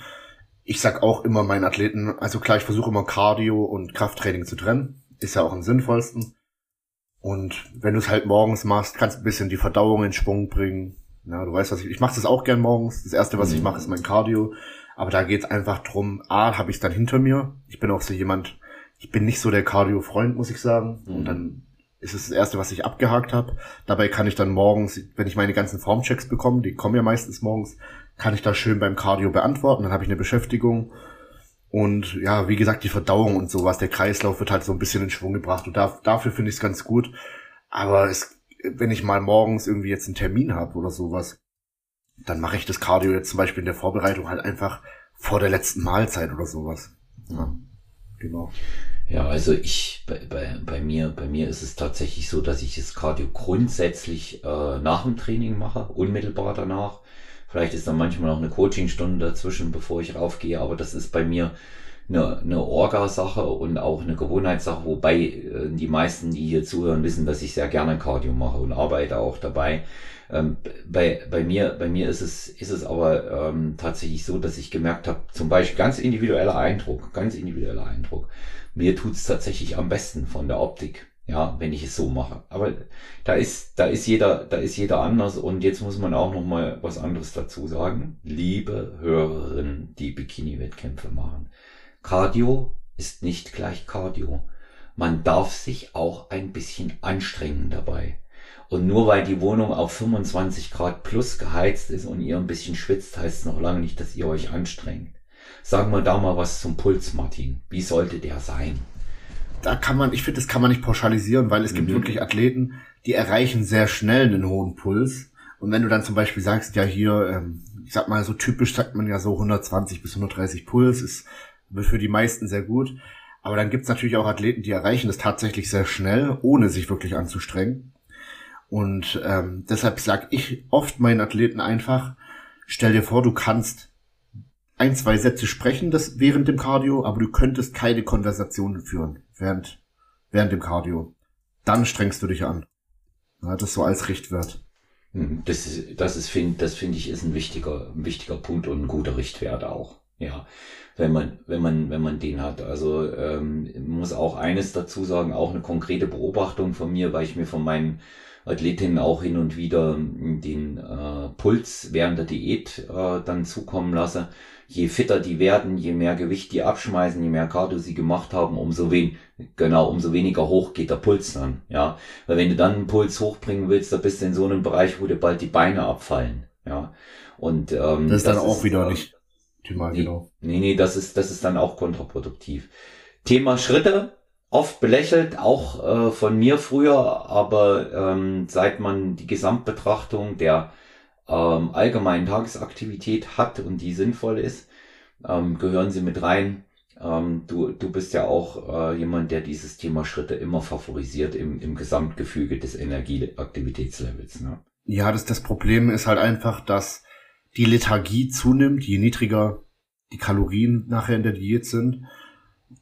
ich sag auch immer meinen Athleten, also klar, ich versuche immer Cardio und Krafttraining zu trennen. Ist ja auch am sinnvollsten. Und wenn du es halt morgens machst, kannst du ein bisschen die Verdauung in Schwung bringen. Ja, du weißt, was ich, ich mache das auch gern morgens. Das erste, was mhm. ich mache, ist mein Cardio. Aber da geht's einfach drum, A, habe ich dann hinter mir. Ich bin auch so jemand, ich bin nicht so der Cardio-Freund, muss ich sagen. Mhm. Und dann ist es das erste, was ich abgehakt habe. Dabei kann ich dann morgens, wenn ich meine ganzen Formchecks bekomme, die kommen ja meistens morgens, kann ich das schön beim Cardio beantworten, dann habe ich eine Beschäftigung. Und ja, wie gesagt, die Verdauung und sowas, der Kreislauf wird halt so ein bisschen in Schwung gebracht. Und da, dafür finde ich es ganz gut. Aber es, wenn ich mal morgens irgendwie jetzt einen Termin habe oder sowas, dann mache ich das Cardio jetzt zum Beispiel in der Vorbereitung halt einfach vor der letzten Mahlzeit oder sowas. Ja, genau. Ja, also ich, bei, bei, bei mir, bei mir ist es tatsächlich so, dass ich das Cardio grundsätzlich äh, nach dem Training mache, unmittelbar danach. Vielleicht ist dann manchmal noch eine Coachingstunde dazwischen, bevor ich raufgehe, aber das ist bei mir eine, eine Orga-Sache und auch eine Gewohnheitssache, wobei äh, die meisten, die hier zuhören, wissen, dass ich sehr gerne Cardio mache und arbeite auch dabei. Ähm, bei, bei mir, bei mir ist es, ist es aber ähm, tatsächlich so, dass ich gemerkt habe, zum Beispiel ganz individueller Eindruck, ganz individueller Eindruck. Mir tut's tatsächlich am besten von der Optik. Ja, wenn ich es so mache. Aber da ist, da ist jeder, da ist jeder anders und jetzt muss man auch noch mal was anderes dazu sagen. Liebe Hörerinnen, die Bikini-Wettkämpfe machen. Cardio ist nicht gleich Cardio. Man darf sich auch ein bisschen anstrengen dabei. Und nur weil die Wohnung auf 25 Grad plus geheizt ist und ihr ein bisschen schwitzt, heißt es noch lange nicht, dass ihr euch anstrengt. Sagen wir da mal was zum Puls, Martin. Wie sollte der sein? Da kann man, ich finde, das kann man nicht pauschalisieren, weil es gibt mhm. wirklich Athleten, die erreichen sehr schnell einen hohen Puls. Und wenn du dann zum Beispiel sagst, ja hier, ähm, ich sag mal so typisch sagt man ja so 120 bis 130 Puls ist Für die meisten sehr gut. Aber dann gibt's natürlich auch Athleten, die erreichen das tatsächlich sehr schnell, ohne sich wirklich anzustrengen. Und ähm, deshalb sage ich oft meinen Athleten einfach, stell dir vor, du kannst ein, zwei Sätze sprechen das während dem Cardio, aber du könntest keine Konversationen führen während, während dem Cardio. Dann strengst du dich an. Ja, das so als Richtwert. Hm, das ist, das ist, finde, das finde ich, ist ein wichtiger, ein wichtiger Punkt und ein guter Richtwert auch. Ja, wenn man, wenn man, wenn man den hat. Also ähm, muss auch eines dazu sagen, auch eine konkrete Beobachtung von mir, weil ich mir von meinen Athletinnen auch hin und wieder den äh, Puls während der Diät äh, dann zukommen lasse je fitter die werden, je mehr Gewicht die abschmeißen, je mehr Cardio sie gemacht haben, umso wen, genau, umso weniger hoch geht der Puls dann, ja. Weil wenn du dann einen Puls hochbringen willst, da bist du in so einem Bereich, wo dir bald die Beine abfallen, ja. Und, ähm, das ist dann das auch ist, wieder äh, nicht optimal, nee, genau. Nee, nee, das ist, das ist dann auch kontraproduktiv. Thema Schritte, oft belächelt, auch äh, von mir früher, aber ähm, seit man die Gesamtbetrachtung der ähm, allgemeinen Tagesaktivität hat und die sinnvoll ist, ähm, gehören sie mit rein. Ähm, du, du bist ja auch äh, jemand, der dieses Thema Schritte immer favorisiert im, im Gesamtgefüge des Energieaktivitätslevels. Ne? Ja, das, das Problem ist halt einfach, dass die Lethargie zunimmt, je niedriger die Kalorien nachher in der Diät sind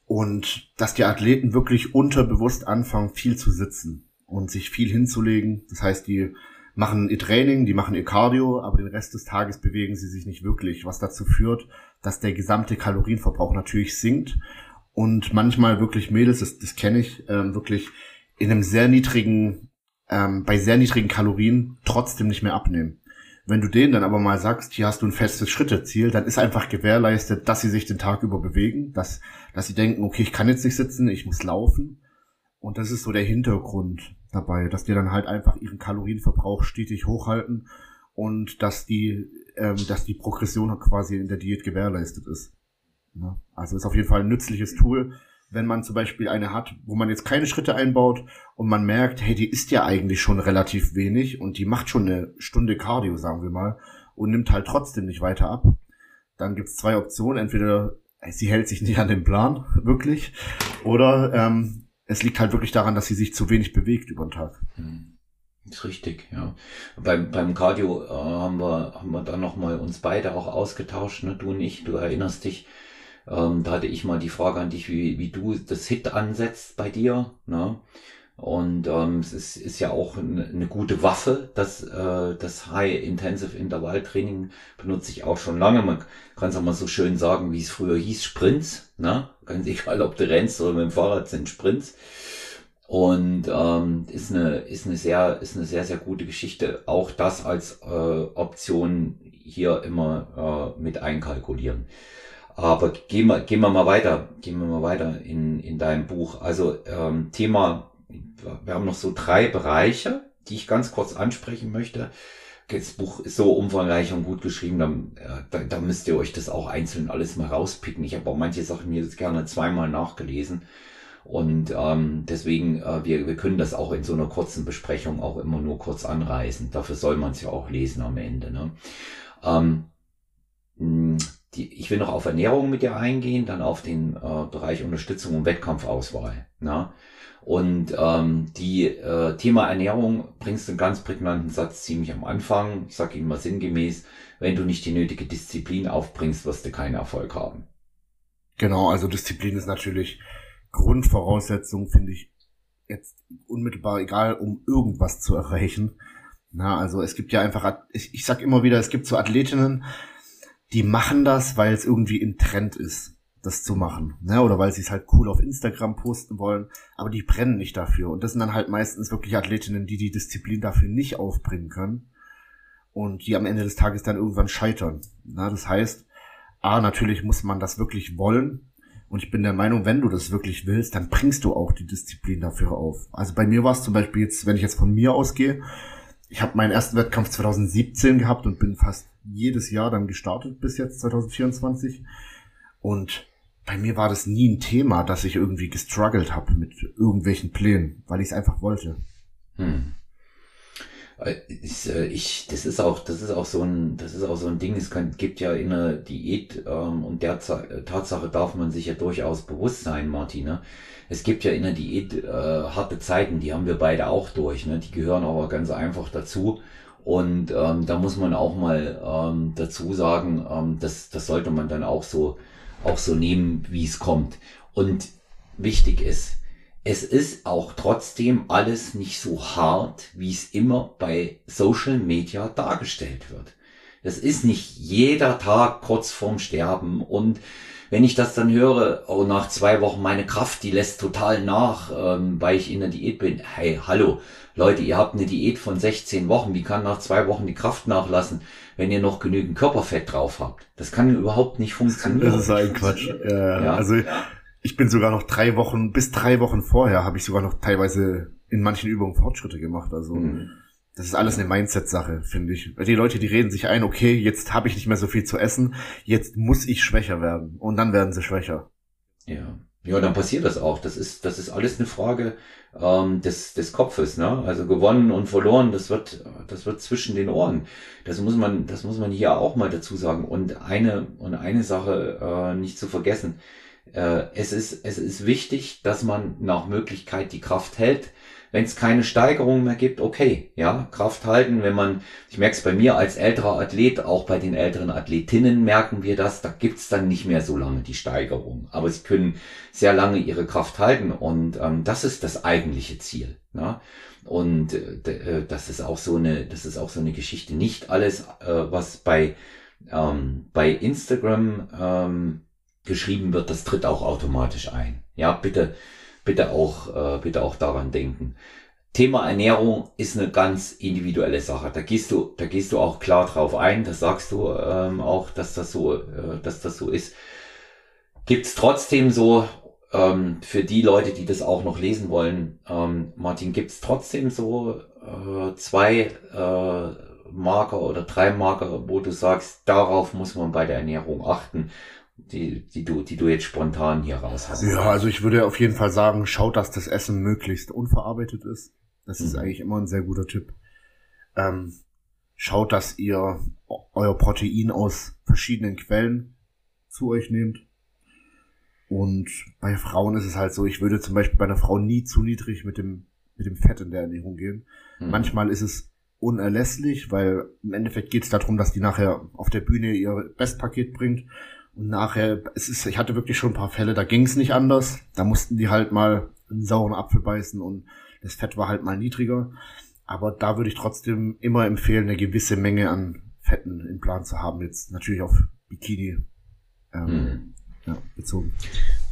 und dass die Athleten wirklich unterbewusst anfangen, viel zu sitzen und sich viel hinzulegen. Das heißt, die machen ihr Training, die machen ihr Cardio, aber den Rest des Tages bewegen sie sich nicht wirklich, was dazu führt, dass der gesamte Kalorienverbrauch natürlich sinkt und manchmal wirklich Mädels, das, das kenne ich, ähm, wirklich in einem sehr niedrigen, ähm, bei sehr niedrigen Kalorien trotzdem nicht mehr abnehmen. Wenn du denen dann aber mal sagst, hier hast du ein festes Schritteziel, dann ist einfach gewährleistet, dass sie sich den Tag über bewegen, dass, dass sie denken, okay, ich kann jetzt nicht sitzen, ich muss laufen. Und das ist so der Hintergrund dabei, dass die dann halt einfach ihren Kalorienverbrauch stetig hochhalten und dass die, ähm, dass die Progression quasi in der Diät gewährleistet ist. Ja, also ist auf jeden Fall ein nützliches Tool, wenn man zum Beispiel eine hat, wo man jetzt keine Schritte einbaut und man merkt, hey, die isst ja eigentlich schon relativ wenig und die macht schon eine Stunde Cardio, sagen wir mal, und nimmt halt trotzdem nicht weiter ab. Dann gibt's zwei Optionen, entweder sie hält sich nicht an den Plan, wirklich, oder ähm, es liegt halt wirklich daran, dass sie sich zu wenig bewegt über den Tag. Hm. Ist richtig, ja. Beim, beim Cardio äh, haben wir, haben wir dann nochmal uns beide auch ausgetauscht, ne? du und ich, du erinnerst dich. Ähm, da hatte ich mal die Frage an dich, wie, wie du das Hit ansetzt bei dir. Ne? Und ähm, es ist, ist ja auch eine, gute Waffe. Das, äh, das High-Intensive Intervalltraining benutze ich auch schon lange. Man kann es auch mal so schön sagen, wie es früher hieß, Sprints. Ne? Ganz egal, ob du rennst oder mit dem Fahrrad sind Sprints. Und ähm, ist, eine, ist, eine sehr, ist eine sehr, sehr gute Geschichte. Auch das als äh, Option hier immer äh, mit einkalkulieren. Aber gehen wir, gehen wir mal weiter, gehen wir mal weiter in, in deinem Buch. Also ähm, Thema wir haben noch so drei Bereiche, die ich ganz kurz ansprechen möchte. Das Buch ist so umfangreich und gut geschrieben, da, da, da müsst ihr euch das auch einzeln alles mal rauspicken. Ich habe auch manche Sachen mir jetzt gerne zweimal nachgelesen. Und ähm, deswegen, äh, wir, wir können das auch in so einer kurzen Besprechung auch immer nur kurz anreißen. Dafür soll man es ja auch lesen am Ende. Ne? Ähm, die, ich will noch auf Ernährung mit dir eingehen, dann auf den äh, Bereich Unterstützung und Wettkampfauswahl. Ne? Und ähm, die äh, Thema Ernährung bringst du einen ganz prägnanten Satz ziemlich am Anfang. Ich sage ihn mal sinngemäß, wenn du nicht die nötige Disziplin aufbringst, wirst du keinen Erfolg haben. Genau, also Disziplin ist natürlich Grundvoraussetzung, finde ich, jetzt unmittelbar egal, um irgendwas zu erreichen. Na, also es gibt ja einfach, ich, ich sag immer wieder, es gibt so Athletinnen, die machen das, weil es irgendwie im Trend ist das zu machen, ne? Oder weil sie es halt cool auf Instagram posten wollen, aber die brennen nicht dafür. Und das sind dann halt meistens wirklich Athletinnen, die die Disziplin dafür nicht aufbringen können und die am Ende des Tages dann irgendwann scheitern. Na, das heißt, a natürlich muss man das wirklich wollen. Und ich bin der Meinung, wenn du das wirklich willst, dann bringst du auch die Disziplin dafür auf. Also bei mir war es zum Beispiel jetzt, wenn ich jetzt von mir ausgehe, ich habe meinen ersten Wettkampf 2017 gehabt und bin fast jedes Jahr dann gestartet bis jetzt 2024. Und bei mir war das nie ein Thema, dass ich irgendwie gestruggelt habe mit irgendwelchen Plänen, weil ich es einfach wollte. Hm. Äh, ich, äh, ich, das ist auch, das ist auch so ein, das ist auch so ein Ding. Es kann, gibt ja in der Diät ähm, und der Tatsache darf man sich ja durchaus bewusst sein, Martin. Ne? Es gibt ja in der Diät äh, harte Zeiten, die haben wir beide auch durch. Ne? Die gehören aber ganz einfach dazu. Und ähm, da muss man auch mal ähm, dazu sagen, ähm, das, das sollte man dann auch so, auch so nehmen, wie es kommt. Und wichtig ist, es ist auch trotzdem alles nicht so hart, wie es immer bei Social Media dargestellt wird. Es ist nicht jeder Tag kurz vorm Sterben und wenn ich das dann höre, oh, nach zwei Wochen meine Kraft, die lässt total nach, ähm, weil ich in der Diät bin. Hey, hallo, Leute, ihr habt eine Diät von 16 Wochen. Wie kann nach zwei Wochen die Kraft nachlassen, wenn ihr noch genügend Körperfett drauf habt? Das kann überhaupt nicht funktionieren. Das ist ein Quatsch. Ja, ja. Also ich bin sogar noch drei Wochen, bis drei Wochen vorher habe ich sogar noch teilweise in manchen Übungen Fortschritte gemacht. Also mhm. das ist alles eine Mindset-Sache, finde ich. Die Leute, die reden sich ein, okay, jetzt habe ich nicht mehr so viel zu essen, jetzt muss ich schwächer werden. Und dann werden sie schwächer. Ja. Ja, dann passiert das auch. Das ist, das ist alles eine Frage ähm, des, des Kopfes, ne? Also gewonnen und verloren, das wird, das wird zwischen den Ohren. Das muss man, das muss man hier auch mal dazu sagen. Und eine, und eine Sache äh, nicht zu vergessen äh, es, ist, es ist wichtig, dass man nach Möglichkeit die Kraft hält. Wenn es keine Steigerung mehr gibt, okay, ja, Kraft halten. Wenn man, ich merke es bei mir als älterer Athlet, auch bei den älteren Athletinnen merken wir das, da gibt's dann nicht mehr so lange die Steigerung. Aber sie können sehr lange ihre Kraft halten und ähm, das ist das eigentliche Ziel. Ne? Und äh, äh das ist auch so eine, das ist auch so eine Geschichte. Nicht alles, äh, was bei ähm, bei Instagram ähm, geschrieben wird, das tritt auch automatisch ein. Ja, bitte, bitte auch, äh, bitte auch daran denken. Thema Ernährung ist eine ganz individuelle Sache. Da gehst du, da gehst du auch klar drauf ein. Das sagst du ähm, auch, dass das so, äh, dass das so ist. Gibt's trotzdem so ähm, für die Leute, die das auch noch lesen wollen, ähm, Martin, gibt's trotzdem so äh, zwei äh, Marker oder drei Marker, wo du sagst, darauf muss man bei der Ernährung achten die, die, du, die du jetzt spontan hier raus hast? Ja, also ich würde auf jeden Fall sagen, schaut, dass das Essen möglichst unverarbeitet ist. Das mhm. ist eigentlich immer ein sehr guter Tipp. Ähm, schaut, dass ihr euer Protein aus verschiedenen Quellen zu euch nehmt. Und bei Frauen ist es halt so, ich würde zum Beispiel bei einer Frau nie zu niedrig mit dem, mit dem Fett in der Ernährung gehen. Mhm. Manchmal ist es unerlässlich, weil im Endeffekt geht es darum, dass die nachher auf der Bühne ihr Bestpaket bringt und nachher, es ist, ich hatte wirklich schon ein paar Fälle, da ging es nicht anders. Da mussten die halt mal einen sauren Apfel beißen und das Fett war halt mal niedriger. Aber da würde ich trotzdem immer empfehlen, eine gewisse Menge an Fetten im Plan zu haben. Jetzt natürlich auf Bikini ähm, hm. ja, bezogen.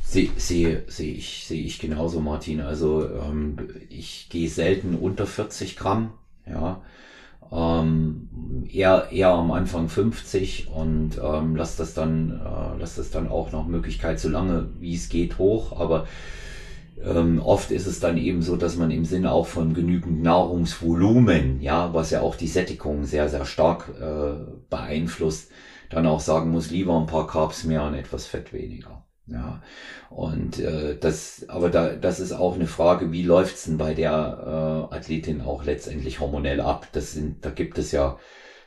Sehe seh, seh ich, seh ich genauso, Martin. Also ähm, ich gehe selten unter 40 Gramm. Ja, ähm, eher, eher am Anfang 50 und ähm, lass das dann, äh, lass das dann auch nach Möglichkeit so lange wie es geht hoch, aber ähm, oft ist es dann eben so, dass man im Sinne auch von genügend Nahrungsvolumen, ja, was ja auch die Sättigung sehr, sehr stark äh, beeinflusst, dann auch sagen muss, lieber ein paar Carbs mehr und etwas Fett weniger. Ja, und äh, das, aber da, das ist auch eine Frage, wie läuft's denn bei der äh, Athletin auch letztendlich hormonell ab? Das sind, da gibt es ja,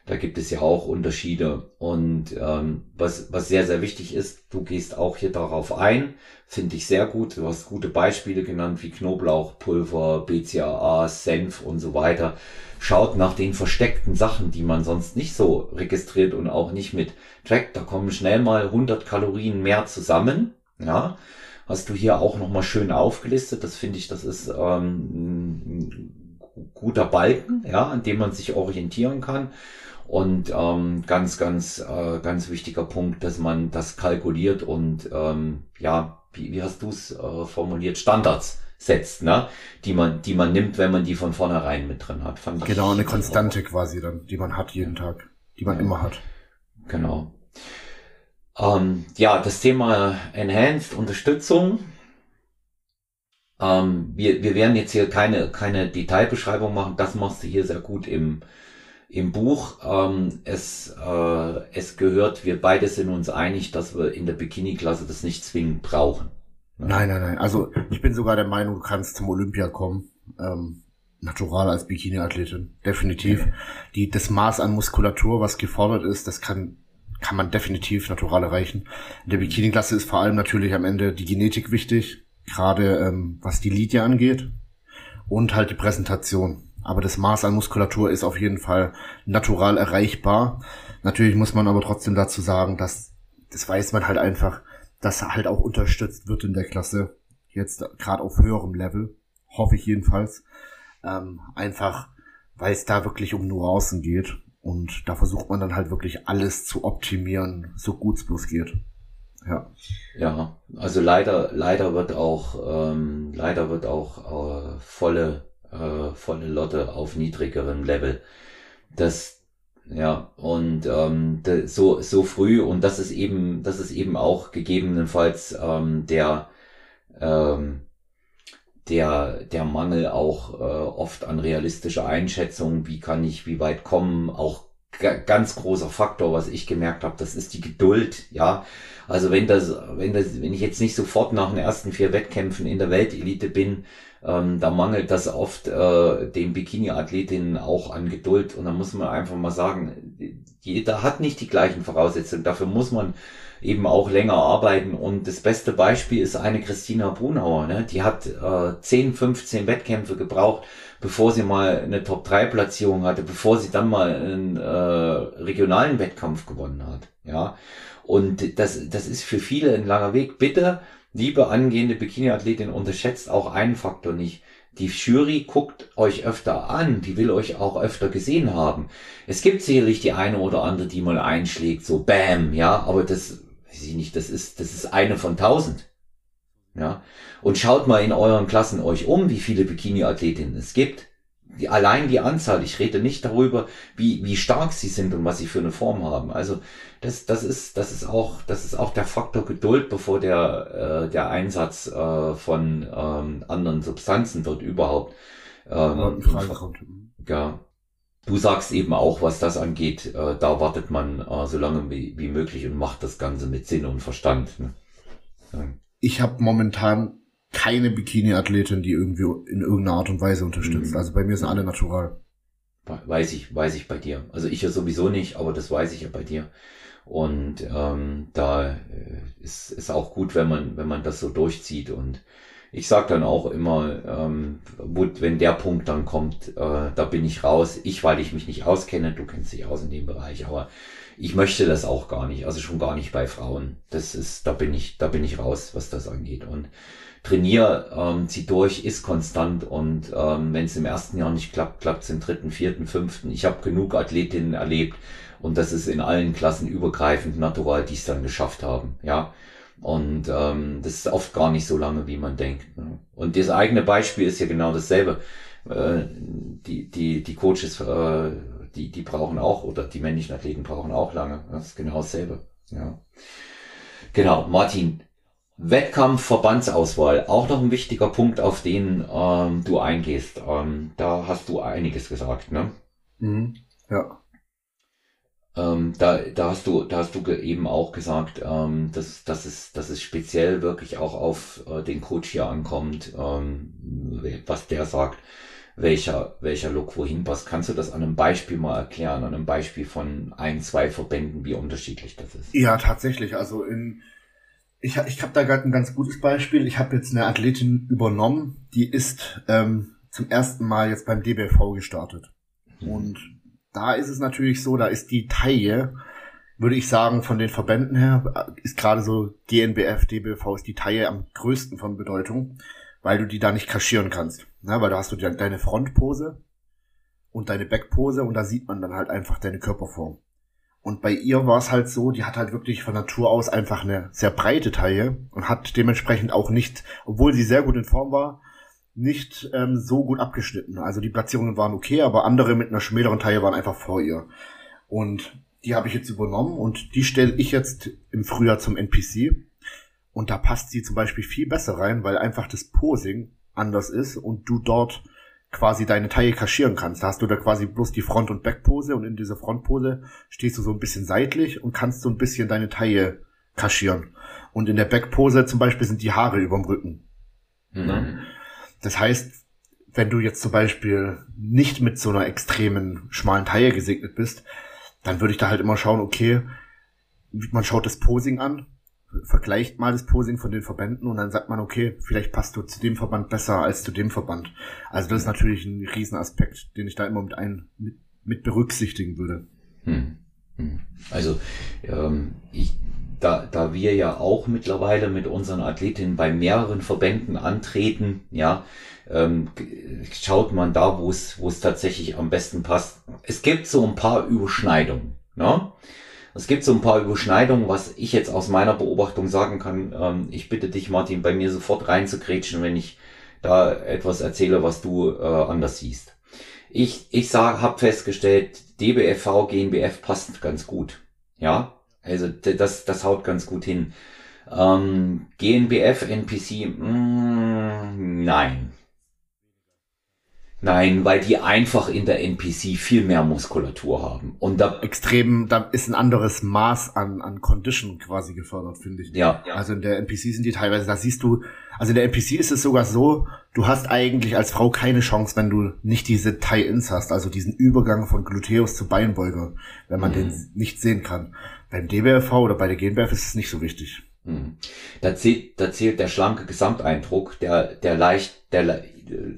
da gibt es ja auch Unterschiede. Und ähm, was, was sehr, sehr wichtig ist, du gehst auch hier darauf ein, finde ich sehr gut. Du hast gute Beispiele genannt wie Knoblauchpulver, BCAA, Senf und so weiter. Schaut nach den versteckten Sachen, die man sonst nicht so registriert und auch nicht mit trackt. Da kommen schnell mal 100 Kalorien mehr zusammen ja, hast du hier auch nochmal schön aufgelistet. Das finde ich, das ist ähm, ein guter Balken, ja, an dem man sich orientieren kann. Und ähm, ganz, ganz, äh, ganz wichtiger Punkt, dass man das kalkuliert und ähm, ja, wie, wie hast du es äh, formuliert, Standards setzt, ne? Die man, die man nimmt, wenn man die von vornherein mit drin hat. Fand genau, eine Konstante quasi dann, die man hat jeden Tag, die man ja. immer hat. Genau. Ähm, ja, das Thema Enhanced Unterstützung. Ähm, wir, wir werden jetzt hier keine, keine Detailbeschreibung machen. Das machst du hier sehr gut im, im Buch. Ähm, es, äh, es gehört, wir beide sind uns einig, dass wir in der Bikini-Klasse das nicht zwingend brauchen. Nein, nein, nein. Also ich bin sogar der Meinung, du kannst zum Olympia kommen. Ähm, natural als Bikini-Athletin, definitiv. Die, das Maß an Muskulatur, was gefordert ist, das kann, kann man definitiv natural erreichen. In der Bikini-Klasse ist vor allem natürlich am Ende die Genetik wichtig, gerade ähm, was die Linie angeht und halt die Präsentation. Aber das Maß an Muskulatur ist auf jeden Fall natural erreichbar. Natürlich muss man aber trotzdem dazu sagen, dass das weiß man halt einfach, dass halt auch unterstützt wird in der Klasse. Jetzt gerade auf höherem Level, hoffe ich jedenfalls. Ähm, einfach, weil es da wirklich um Nuancen geht. Und da versucht man dann halt wirklich alles zu optimieren, so gut es bloß geht. Ja. Ja, also leider, leider wird auch, ähm, leider wird auch äh, volle äh, volle Lotte auf niedrigerem Level. Das, ja, und ähm, so, so früh, und das ist eben, das ist eben auch gegebenenfalls ähm, der, ähm, der, der Mangel auch äh, oft an realistischer Einschätzung, wie kann ich wie weit kommen, auch ganz großer Faktor, was ich gemerkt habe, das ist die Geduld, ja. Also wenn das, wenn das, wenn ich jetzt nicht sofort nach den ersten vier Wettkämpfen in der Weltelite bin, ähm, da mangelt das oft äh, den Bikini-Athletinnen auch an Geduld. Und da muss man einfach mal sagen, jeder hat nicht die gleichen Voraussetzungen. Dafür muss man eben auch länger arbeiten. Und das beste Beispiel ist eine Christina Brunauer. Ne? Die hat äh, 10, 15 Wettkämpfe gebraucht, bevor sie mal eine Top-3-Platzierung hatte, bevor sie dann mal einen äh, regionalen Wettkampf gewonnen hat. Ja. Und das, das ist für viele ein langer Weg. Bitte Liebe angehende Bikini-Athletin, unterschätzt auch einen Faktor nicht. Die Jury guckt euch öfter an, die will euch auch öfter gesehen haben. Es gibt sicherlich die eine oder andere, die mal einschlägt, so Bam, ja, aber das, weiß ich nicht, das ist, das ist eine von tausend. Ja. Und schaut mal in euren Klassen euch um, wie viele Bikini-Athletinnen es gibt die, allein die Anzahl, ich rede nicht darüber, wie, wie stark sie sind und was sie für eine Form haben. Also das, das ist, das ist auch, das ist auch der Faktor Geduld, bevor der, äh, der Einsatz äh, von ähm, anderen Substanzen dort überhaupt ähm, ja, Du sagst eben auch, was das angeht, äh, da wartet man äh, so lange wie, wie möglich und macht das Ganze mit Sinn und Verstand. Ne? Ja. Ich habe momentan keine Bikini-Athletin, die irgendwie in irgendeiner Art und Weise unterstützt. Mhm. Also bei mir sind alle natural. Weiß ich, weiß ich bei dir. Also ich ja sowieso nicht, aber das weiß ich ja bei dir. Und ähm, da äh, ist, ist auch gut, wenn man, wenn man das so durchzieht. Und ich sag dann auch immer, ähm, wenn der Punkt dann kommt, äh, da bin ich raus. Ich, weil ich mich nicht auskenne, du kennst dich aus in dem Bereich, aber ich möchte das auch gar nicht, also schon gar nicht bei Frauen. Das ist, da bin ich, da bin ich raus, was das angeht. Und trainiere, ähm, zieh durch, ist konstant und ähm, wenn es im ersten Jahr nicht klappt, klappt es im dritten, vierten, fünften. Ich habe genug Athletinnen erlebt und das ist in allen Klassen übergreifend natural, die es dann geschafft haben, ja. Und ähm, das ist oft gar nicht so lange, wie man denkt. Ne? Und das eigene Beispiel ist ja genau dasselbe. Äh, die, die, die Coaches, äh, die, die brauchen auch, oder die männlichen Athleten brauchen auch lange. Das ist genau dasselbe. Ja. Genau, Martin, Wettkampf, Verbandsauswahl, auch noch ein wichtiger Punkt, auf den ähm, du eingehst. Ähm, da hast du einiges gesagt, ne? Mhm. Ja. Ähm, da, da hast du, da hast du eben auch gesagt, ähm, dass, dass, es, dass es speziell wirklich auch auf äh, den Coach hier ankommt, ähm, was der sagt, welcher, welcher Look wohin passt. Kannst du das an einem Beispiel mal erklären, an einem Beispiel von ein, zwei Verbänden, wie unterschiedlich das ist? Ja, tatsächlich. Also in ich, ich habe da gerade ein ganz gutes Beispiel. Ich habe jetzt eine Athletin übernommen, die ist ähm, zum ersten Mal jetzt beim DBV gestartet. Mhm. Und da ist es natürlich so, da ist die Taille, würde ich sagen, von den Verbänden her, ist gerade so GNBF, DBV ist die Taille am größten von Bedeutung, weil du die da nicht kaschieren kannst. Na, weil da hast du deine Frontpose und deine Backpose und da sieht man dann halt einfach deine Körperform. Und bei ihr war es halt so, die hat halt wirklich von Natur aus einfach eine sehr breite Taille und hat dementsprechend auch nicht, obwohl sie sehr gut in Form war, nicht ähm, so gut abgeschnitten. Also die Platzierungen waren okay, aber andere mit einer schmäleren Taille waren einfach vor ihr. Und die habe ich jetzt übernommen und die stelle ich jetzt im Frühjahr zum NPC. Und da passt sie zum Beispiel viel besser rein, weil einfach das Posing anders ist und du dort quasi deine Taille kaschieren kannst. Da hast du da quasi bloß die Front- und Backpose und in dieser Frontpose stehst du so ein bisschen seitlich und kannst so ein bisschen deine Taille kaschieren. Und in der Backpose zum Beispiel sind die Haare überm Rücken. Mhm. Ne? Das heißt, wenn du jetzt zum Beispiel nicht mit so einer extremen schmalen Taille gesegnet bist, dann würde ich da halt immer schauen, okay, man schaut das Posing an, vergleicht mal das Posing von den Verbänden und dann sagt man, okay, vielleicht passt du zu dem Verband besser als zu dem Verband. Also das ist natürlich ein Riesenaspekt, den ich da immer mit ein, mit, mit berücksichtigen würde. Hm. hm. Also ähm, ich, da, da wir ja auch mittlerweile mit unseren Athletinnen bei mehreren Verbänden antreten, ja, ähm, schaut man da, wo es wo es tatsächlich am besten passt. Es gibt so ein paar Überschneidungen. Ne? Es gibt so ein paar Überschneidungen, was ich jetzt aus meiner Beobachtung sagen kann. Ähm, ich bitte dich, Martin, bei mir sofort reinzugrätschen, wenn ich da etwas erzähle, was du äh, anders siehst. Ich, ich sag, habe festgestellt, DBFV, GNBF passt ganz gut. Ja, also das, das haut ganz gut hin. Ähm, GNBF, NPC, mh, mm, nein. Nein, weil die einfach in der NPC viel mehr Muskulatur haben. Und da extrem, da ist ein anderes Maß an, an Condition quasi gefördert, finde ich. Ja. Also in der NPC sind die teilweise, da siehst du, also in der NPC ist es sogar so, du hast eigentlich als Frau keine Chance, wenn du nicht diese Tie-Ins hast, also diesen Übergang von Gluteus zu Beinbeuger, wenn man mhm. den nicht sehen kann. Beim DBFV oder bei der GNBF ist es nicht so wichtig. Mhm. Da zählt, da zählt der schlanke Gesamteindruck, der, der leicht, der,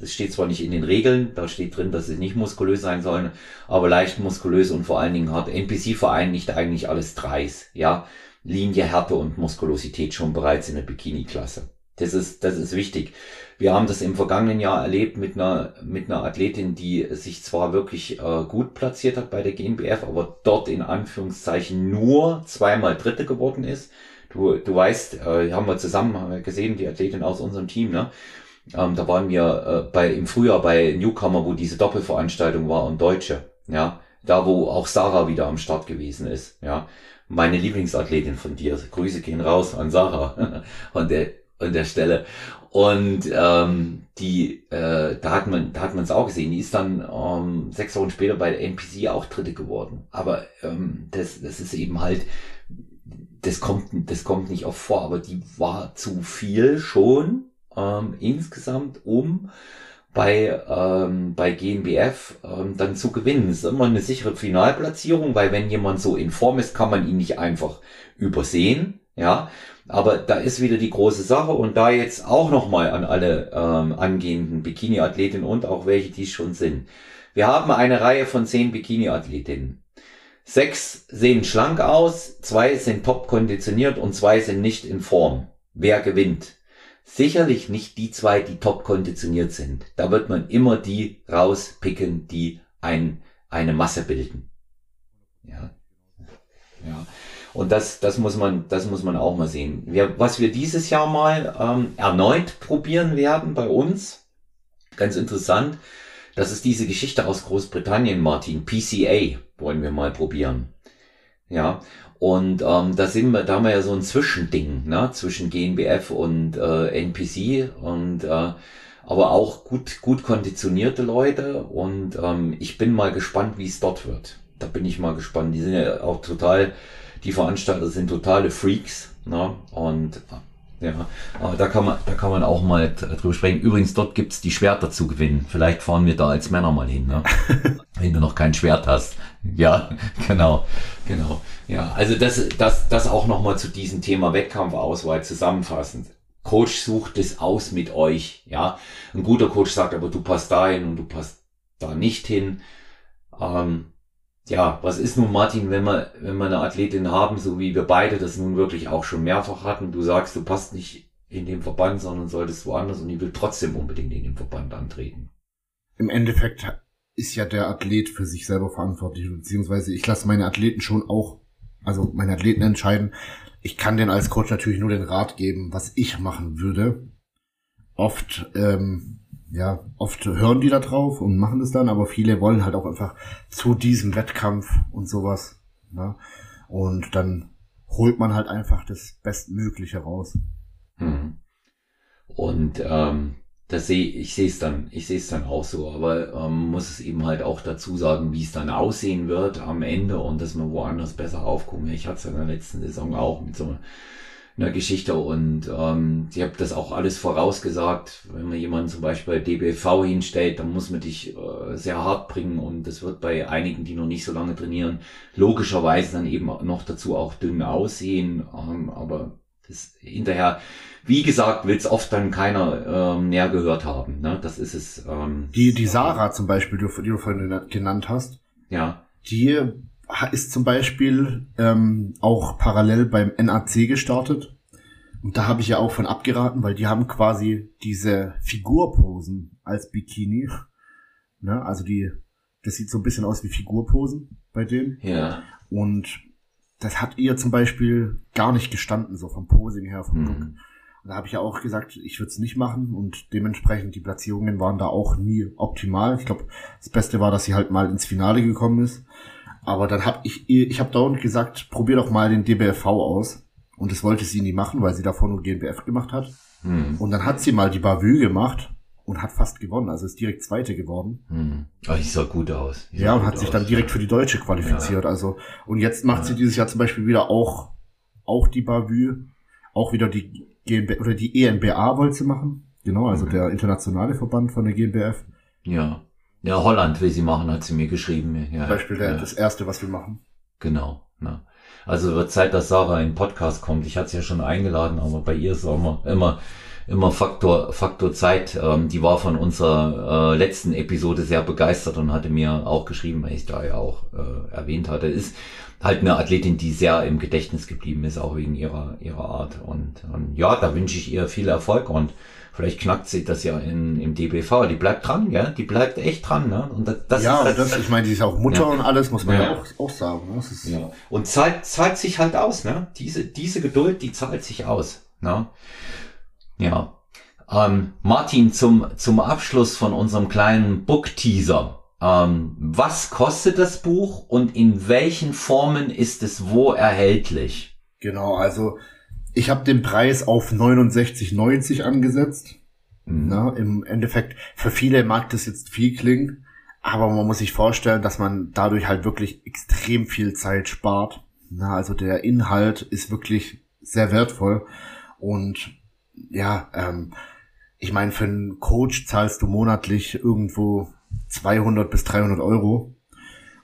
das steht zwar nicht in den Regeln, da steht drin, dass sie nicht muskulös sein sollen, aber leicht muskulös und vor allen Dingen hat NPC vereinigt eigentlich alles dreis, ja. Linie, Härte und Muskulosität schon bereits in der Bikini-Klasse. Das ist, das ist wichtig. Wir haben das im vergangenen Jahr erlebt mit einer, mit einer Athletin, die sich zwar wirklich äh, gut platziert hat bei der GmbF, aber dort in Anführungszeichen nur zweimal Dritte geworden ist. Du, du weißt, äh, haben wir zusammen gesehen, die Athletin aus unserem Team, ne? Ähm, da waren wir äh, bei, im Frühjahr bei Newcomer, wo diese Doppelveranstaltung war und Deutsche, ja. Da, wo auch Sarah wieder am Start gewesen ist, ja. Meine Lieblingsathletin von dir. Grüße gehen raus an Sarah an der, an der Stelle. Und ähm, die, äh, da hat man, da hat man es auch gesehen. Die ist dann ähm, sechs Wochen später bei der NPC auch Dritte geworden. Aber ähm, das, das ist eben halt, das kommt, das kommt nicht oft vor. Aber die war zu viel schon ähm, insgesamt, um bei, ähm, bei GNBF ähm, dann zu gewinnen. Das ist immer eine sichere Finalplatzierung, weil wenn jemand so in Form ist, kann man ihn nicht einfach übersehen. Ja, aber da ist wieder die große Sache und da jetzt auch nochmal an alle ähm, angehenden Bikini-Athletinnen und auch welche, die schon sind. Wir haben eine Reihe von zehn Bikini-Athletinnen. Sechs sehen schlank aus, zwei sind top konditioniert und zwei sind nicht in Form. Wer gewinnt? Sicherlich nicht die zwei, die top konditioniert sind. Da wird man immer die rauspicken, die ein, eine Masse bilden. Ja. Ja. Und das, das muss man, das muss man auch mal sehen. Wir, was wir dieses Jahr mal ähm, erneut probieren werden bei uns, ganz interessant, das ist diese Geschichte aus Großbritannien, Martin. PCA wollen wir mal probieren. Ja, und ähm, da sind wir, da haben wir ja so ein Zwischending, ne, zwischen GNBF und äh, NPC und äh, aber auch gut, gut konditionierte Leute und ähm, ich bin mal gespannt, wie es dort wird. Da bin ich mal gespannt. Die sind ja auch total, die Veranstalter sind totale Freaks, ne? Und ja, aber da kann man, da kann man auch mal drüber sprechen. Übrigens, dort gibt's die Schwerter zu gewinnen. Vielleicht fahren wir da als Männer mal hin, ne? wenn du noch kein Schwert hast. Ja, genau, genau. Ja, also das, das, das auch nochmal zu diesem Thema Wettkampfauswahl zusammenfassend. Coach sucht es aus mit euch, ja. Ein guter Coach sagt aber, du passt dahin und du passt da nicht hin. Ähm, ja, was ist nun, Martin, wenn wir, wenn wir eine Athletin haben, so wie wir beide das nun wirklich auch schon mehrfach hatten, du sagst, du passt nicht in dem Verband, sondern solltest woanders und die will trotzdem unbedingt in dem Verband antreten. Im Endeffekt ist ja der Athlet für sich selber verantwortlich, beziehungsweise ich lasse meine Athleten schon auch, also meine Athleten entscheiden. Ich kann denen als Coach natürlich nur den Rat geben, was ich machen würde. Oft ähm, ja, oft hören die da drauf und machen es dann, aber viele wollen halt auch einfach zu diesem Wettkampf und sowas. Ne? Und dann holt man halt einfach das Bestmögliche raus. Hm. Und ähm, das sehe ich sehe es dann, ich sehe es dann auch so, aber ähm, muss es eben halt auch dazu sagen, wie es dann aussehen wird am Ende und dass man woanders besser aufkommt. Ich hatte es in der letzten Saison auch mit so einer Geschichte und ähm, ich habe das auch alles vorausgesagt. Wenn man jemanden zum Beispiel bei DBV hinstellt, dann muss man dich äh, sehr hart bringen und das wird bei einigen, die noch nicht so lange trainieren, logischerweise dann eben noch dazu auch dünn aussehen. Ähm, aber das hinterher, wie gesagt, will es oft dann keiner ähm, näher gehört haben. Ne? Das ist es. Ähm, die die Sarah zum Beispiel, die, die du vorhin genannt hast, ja. die ist zum Beispiel ähm, auch parallel beim NAC gestartet. Und da habe ich ja auch von abgeraten, weil die haben quasi diese Figurposen als Bikini. Ne? Also die, das sieht so ein bisschen aus wie Figurposen bei denen. Ja. Und das hat ihr zum Beispiel gar nicht gestanden, so vom Posing her, vom Look. Mhm. Da habe ich ja auch gesagt, ich würde es nicht machen und dementsprechend die Platzierungen waren da auch nie optimal. Ich glaube, das Beste war, dass sie halt mal ins Finale gekommen ist. Aber dann habe ich, ich habe dauernd gesagt, probier doch mal den DBFV aus. Und das wollte sie nie machen, weil sie davor nur GmbF gemacht hat. Hm. Und dann hat sie mal die Bavü gemacht und hat fast gewonnen. Also ist direkt Zweite geworden. Hm. Aber die sah gut aus. Die Ja, und hat sich aus. dann direkt für die Deutsche qualifiziert. Also, und jetzt macht sie dieses Jahr zum Beispiel wieder auch, auch die Bavü, auch wieder die GmbF, oder die ENBA wollte sie machen. Genau, also Mhm. der internationale Verband von der GmbF. Ja. Ja, Holland will sie machen, hat sie mir geschrieben. Ja, Zum Beispiel der, ja. das erste, was wir machen. Genau. Ne? Also wird Zeit, dass Sarah in den Podcast kommt. Ich hatte sie ja schon eingeladen, aber bei ihr ist auch immer, immer, immer Faktor, Faktor Zeit. Ähm, die war von unserer äh, letzten Episode sehr begeistert und hatte mir auch geschrieben, weil ich da ja auch äh, erwähnt hatte, ist halt eine Athletin, die sehr im Gedächtnis geblieben ist, auch wegen ihrer, ihrer Art. Und ähm, ja, da wünsche ich ihr viel Erfolg und Vielleicht knackt sie das ja in, im DBV. Die bleibt dran, ja? Die bleibt echt dran, ne? Und das, das ja, ist, und das, ich meine, die ist auch Mutter Ja. und alles, muss man ja, Ja. auch, auch sagen. Ne? Ja. Und zahlt, zahlt sich halt aus, ne? Diese, diese Geduld, die zahlt sich aus, ne? Ja. Ähm, Martin, zum, zum Abschluss von unserem kleinen Book-Teaser. Ähm, was kostet das Buch und in welchen Formen ist es wo erhältlich? Genau, also ich habe den Preis auf 69,90 angesetzt. Mhm. Ne? Im Endeffekt, für viele mag das jetzt viel klingen, aber man muss sich vorstellen, dass man dadurch halt wirklich extrem viel Zeit spart. Na, also der Inhalt ist wirklich sehr wertvoll. Und ja, ähm, ich meine, für einen Coach zahlst du monatlich irgendwo 200 bis 300 Euro.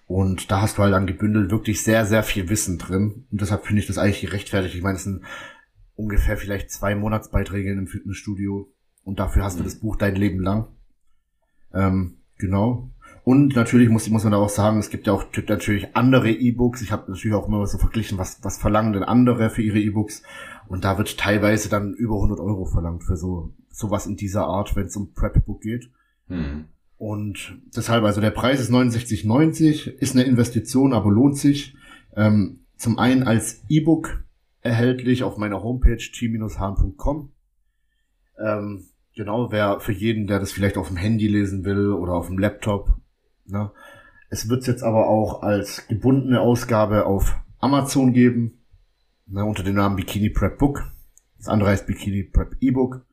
Und da hast du halt dann gebündelt wirklich sehr, sehr viel Wissen drin. Und deshalb finde ich das eigentlich gerechtfertigt. Ich meine, es sind ungefähr vielleicht zwei Monatsbeiträge in einem Fitnessstudio. Und dafür hast du Mhm. das Buch dein Leben lang. Ähm, genau. Und natürlich muss, muss man da auch sagen, es gibt ja auch natürlich andere E-Books. Ich habe natürlich auch immer so verglichen, was, was verlangen denn andere für ihre E-Books. Und da wird teilweise dann über 100 Euro verlangt für so sowas in dieser Art, wenn es um Prep-Book geht. Mhm. Und deshalb, also der Preis ist 69,90, ist eine Investition, aber lohnt sich. Ähm, zum einen als E-Book erhältlich auf meiner Homepage t-hahn.com. Ähm, genau, wer für jeden, der das vielleicht auf dem Handy lesen will oder auf dem Laptop. Ne? Es wird jetzt aber auch als gebundene Ausgabe auf Amazon geben, ne, unter dem Namen Bikini Prep Book. Das andere heißt Bikini Prep E-Book.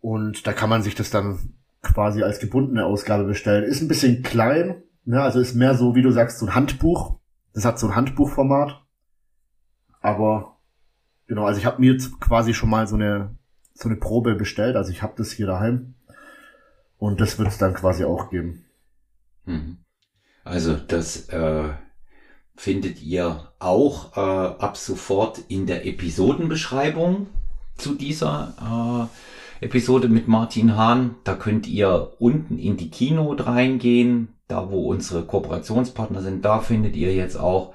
Und da kann man sich das dann quasi als gebundene Ausgabe bestellen. Ist ein bisschen klein, ne? also ist mehr so, wie du sagst, so ein Handbuch. Das hat so ein Handbuchformat. Aber genau, also ich habe mir jetzt quasi schon mal so eine so eine Probe bestellt. Also ich habe das hier daheim. Und das wird es dann quasi auch geben. Mhm. Also das äh, findet ihr auch äh, ab sofort in der Episodenbeschreibung zu dieser äh, Episode mit Martin Hahn. Da könnt ihr unten in die Keynote reingehen, da wo unsere Kooperationspartner sind. Da findet ihr jetzt auch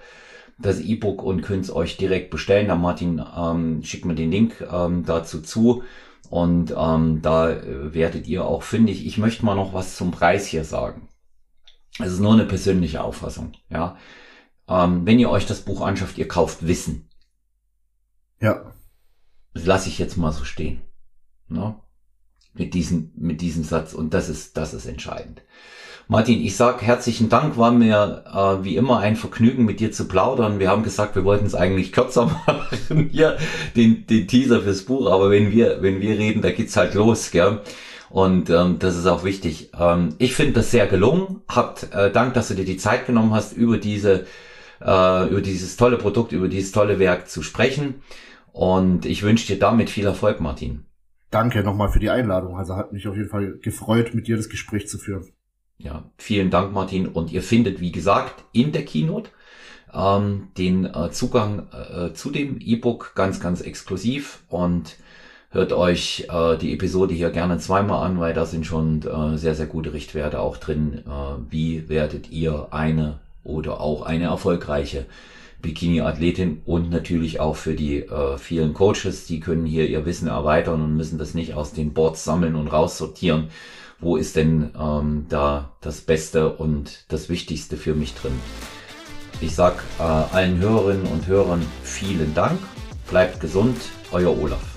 das E-Book und könnt es euch direkt bestellen. Da Martin ähm, schickt mir den Link ähm, dazu zu. Und ähm, da äh, werdet ihr auch fündig. Ich möchte mal noch was zum Preis hier sagen. Es ist nur eine persönliche Auffassung, ja. Ähm, wenn ihr euch das Buch anschafft, ihr kauft Wissen. Ja. Das lasse ich jetzt mal so stehen. Ne? Mit diesem, mit diesem Satz. Und das ist, das ist entscheidend. Martin, ich sag herzlichen Dank, war mir äh, wie immer ein Vergnügen, mit dir zu plaudern. Wir haben gesagt, wir wollten es eigentlich kürzer machen, hier den, den Teaser fürs Buch, aber wenn wir, wenn wir reden, da geht's halt los, gell? Und ähm, das ist auch wichtig. Ähm, ich finde das sehr gelungen. Habt äh, Dank, dass du dir die Zeit genommen hast, über diese, äh, über dieses tolle Produkt, über dieses tolle Werk zu sprechen. Und ich wünsche dir damit viel Erfolg, Martin. Danke nochmal für die Einladung. Also hat mich auf jeden Fall gefreut, mit dir das Gespräch zu führen. Ja, vielen Dank, Martin. Und ihr findet, wie gesagt, in der Keynote ähm, den äh, Zugang äh, zu dem E-Book ganz, ganz exklusiv und hört euch äh, die Episode hier gerne zweimal an, weil da sind schon äh, sehr, sehr gute Richtwerte auch drin. Äh, wie werdet ihr eine oder auch eine erfolgreiche Bikini-Athletin und natürlich auch für die äh, vielen Coaches, die können hier ihr Wissen erweitern und müssen das nicht aus den Boards sammeln und raussortieren. Wo ist denn ähm, da das Beste und das Wichtigste für mich drin? Ich sag äh, allen Hörerinnen und Hörern vielen Dank. Bleibt gesund, euer Olaf.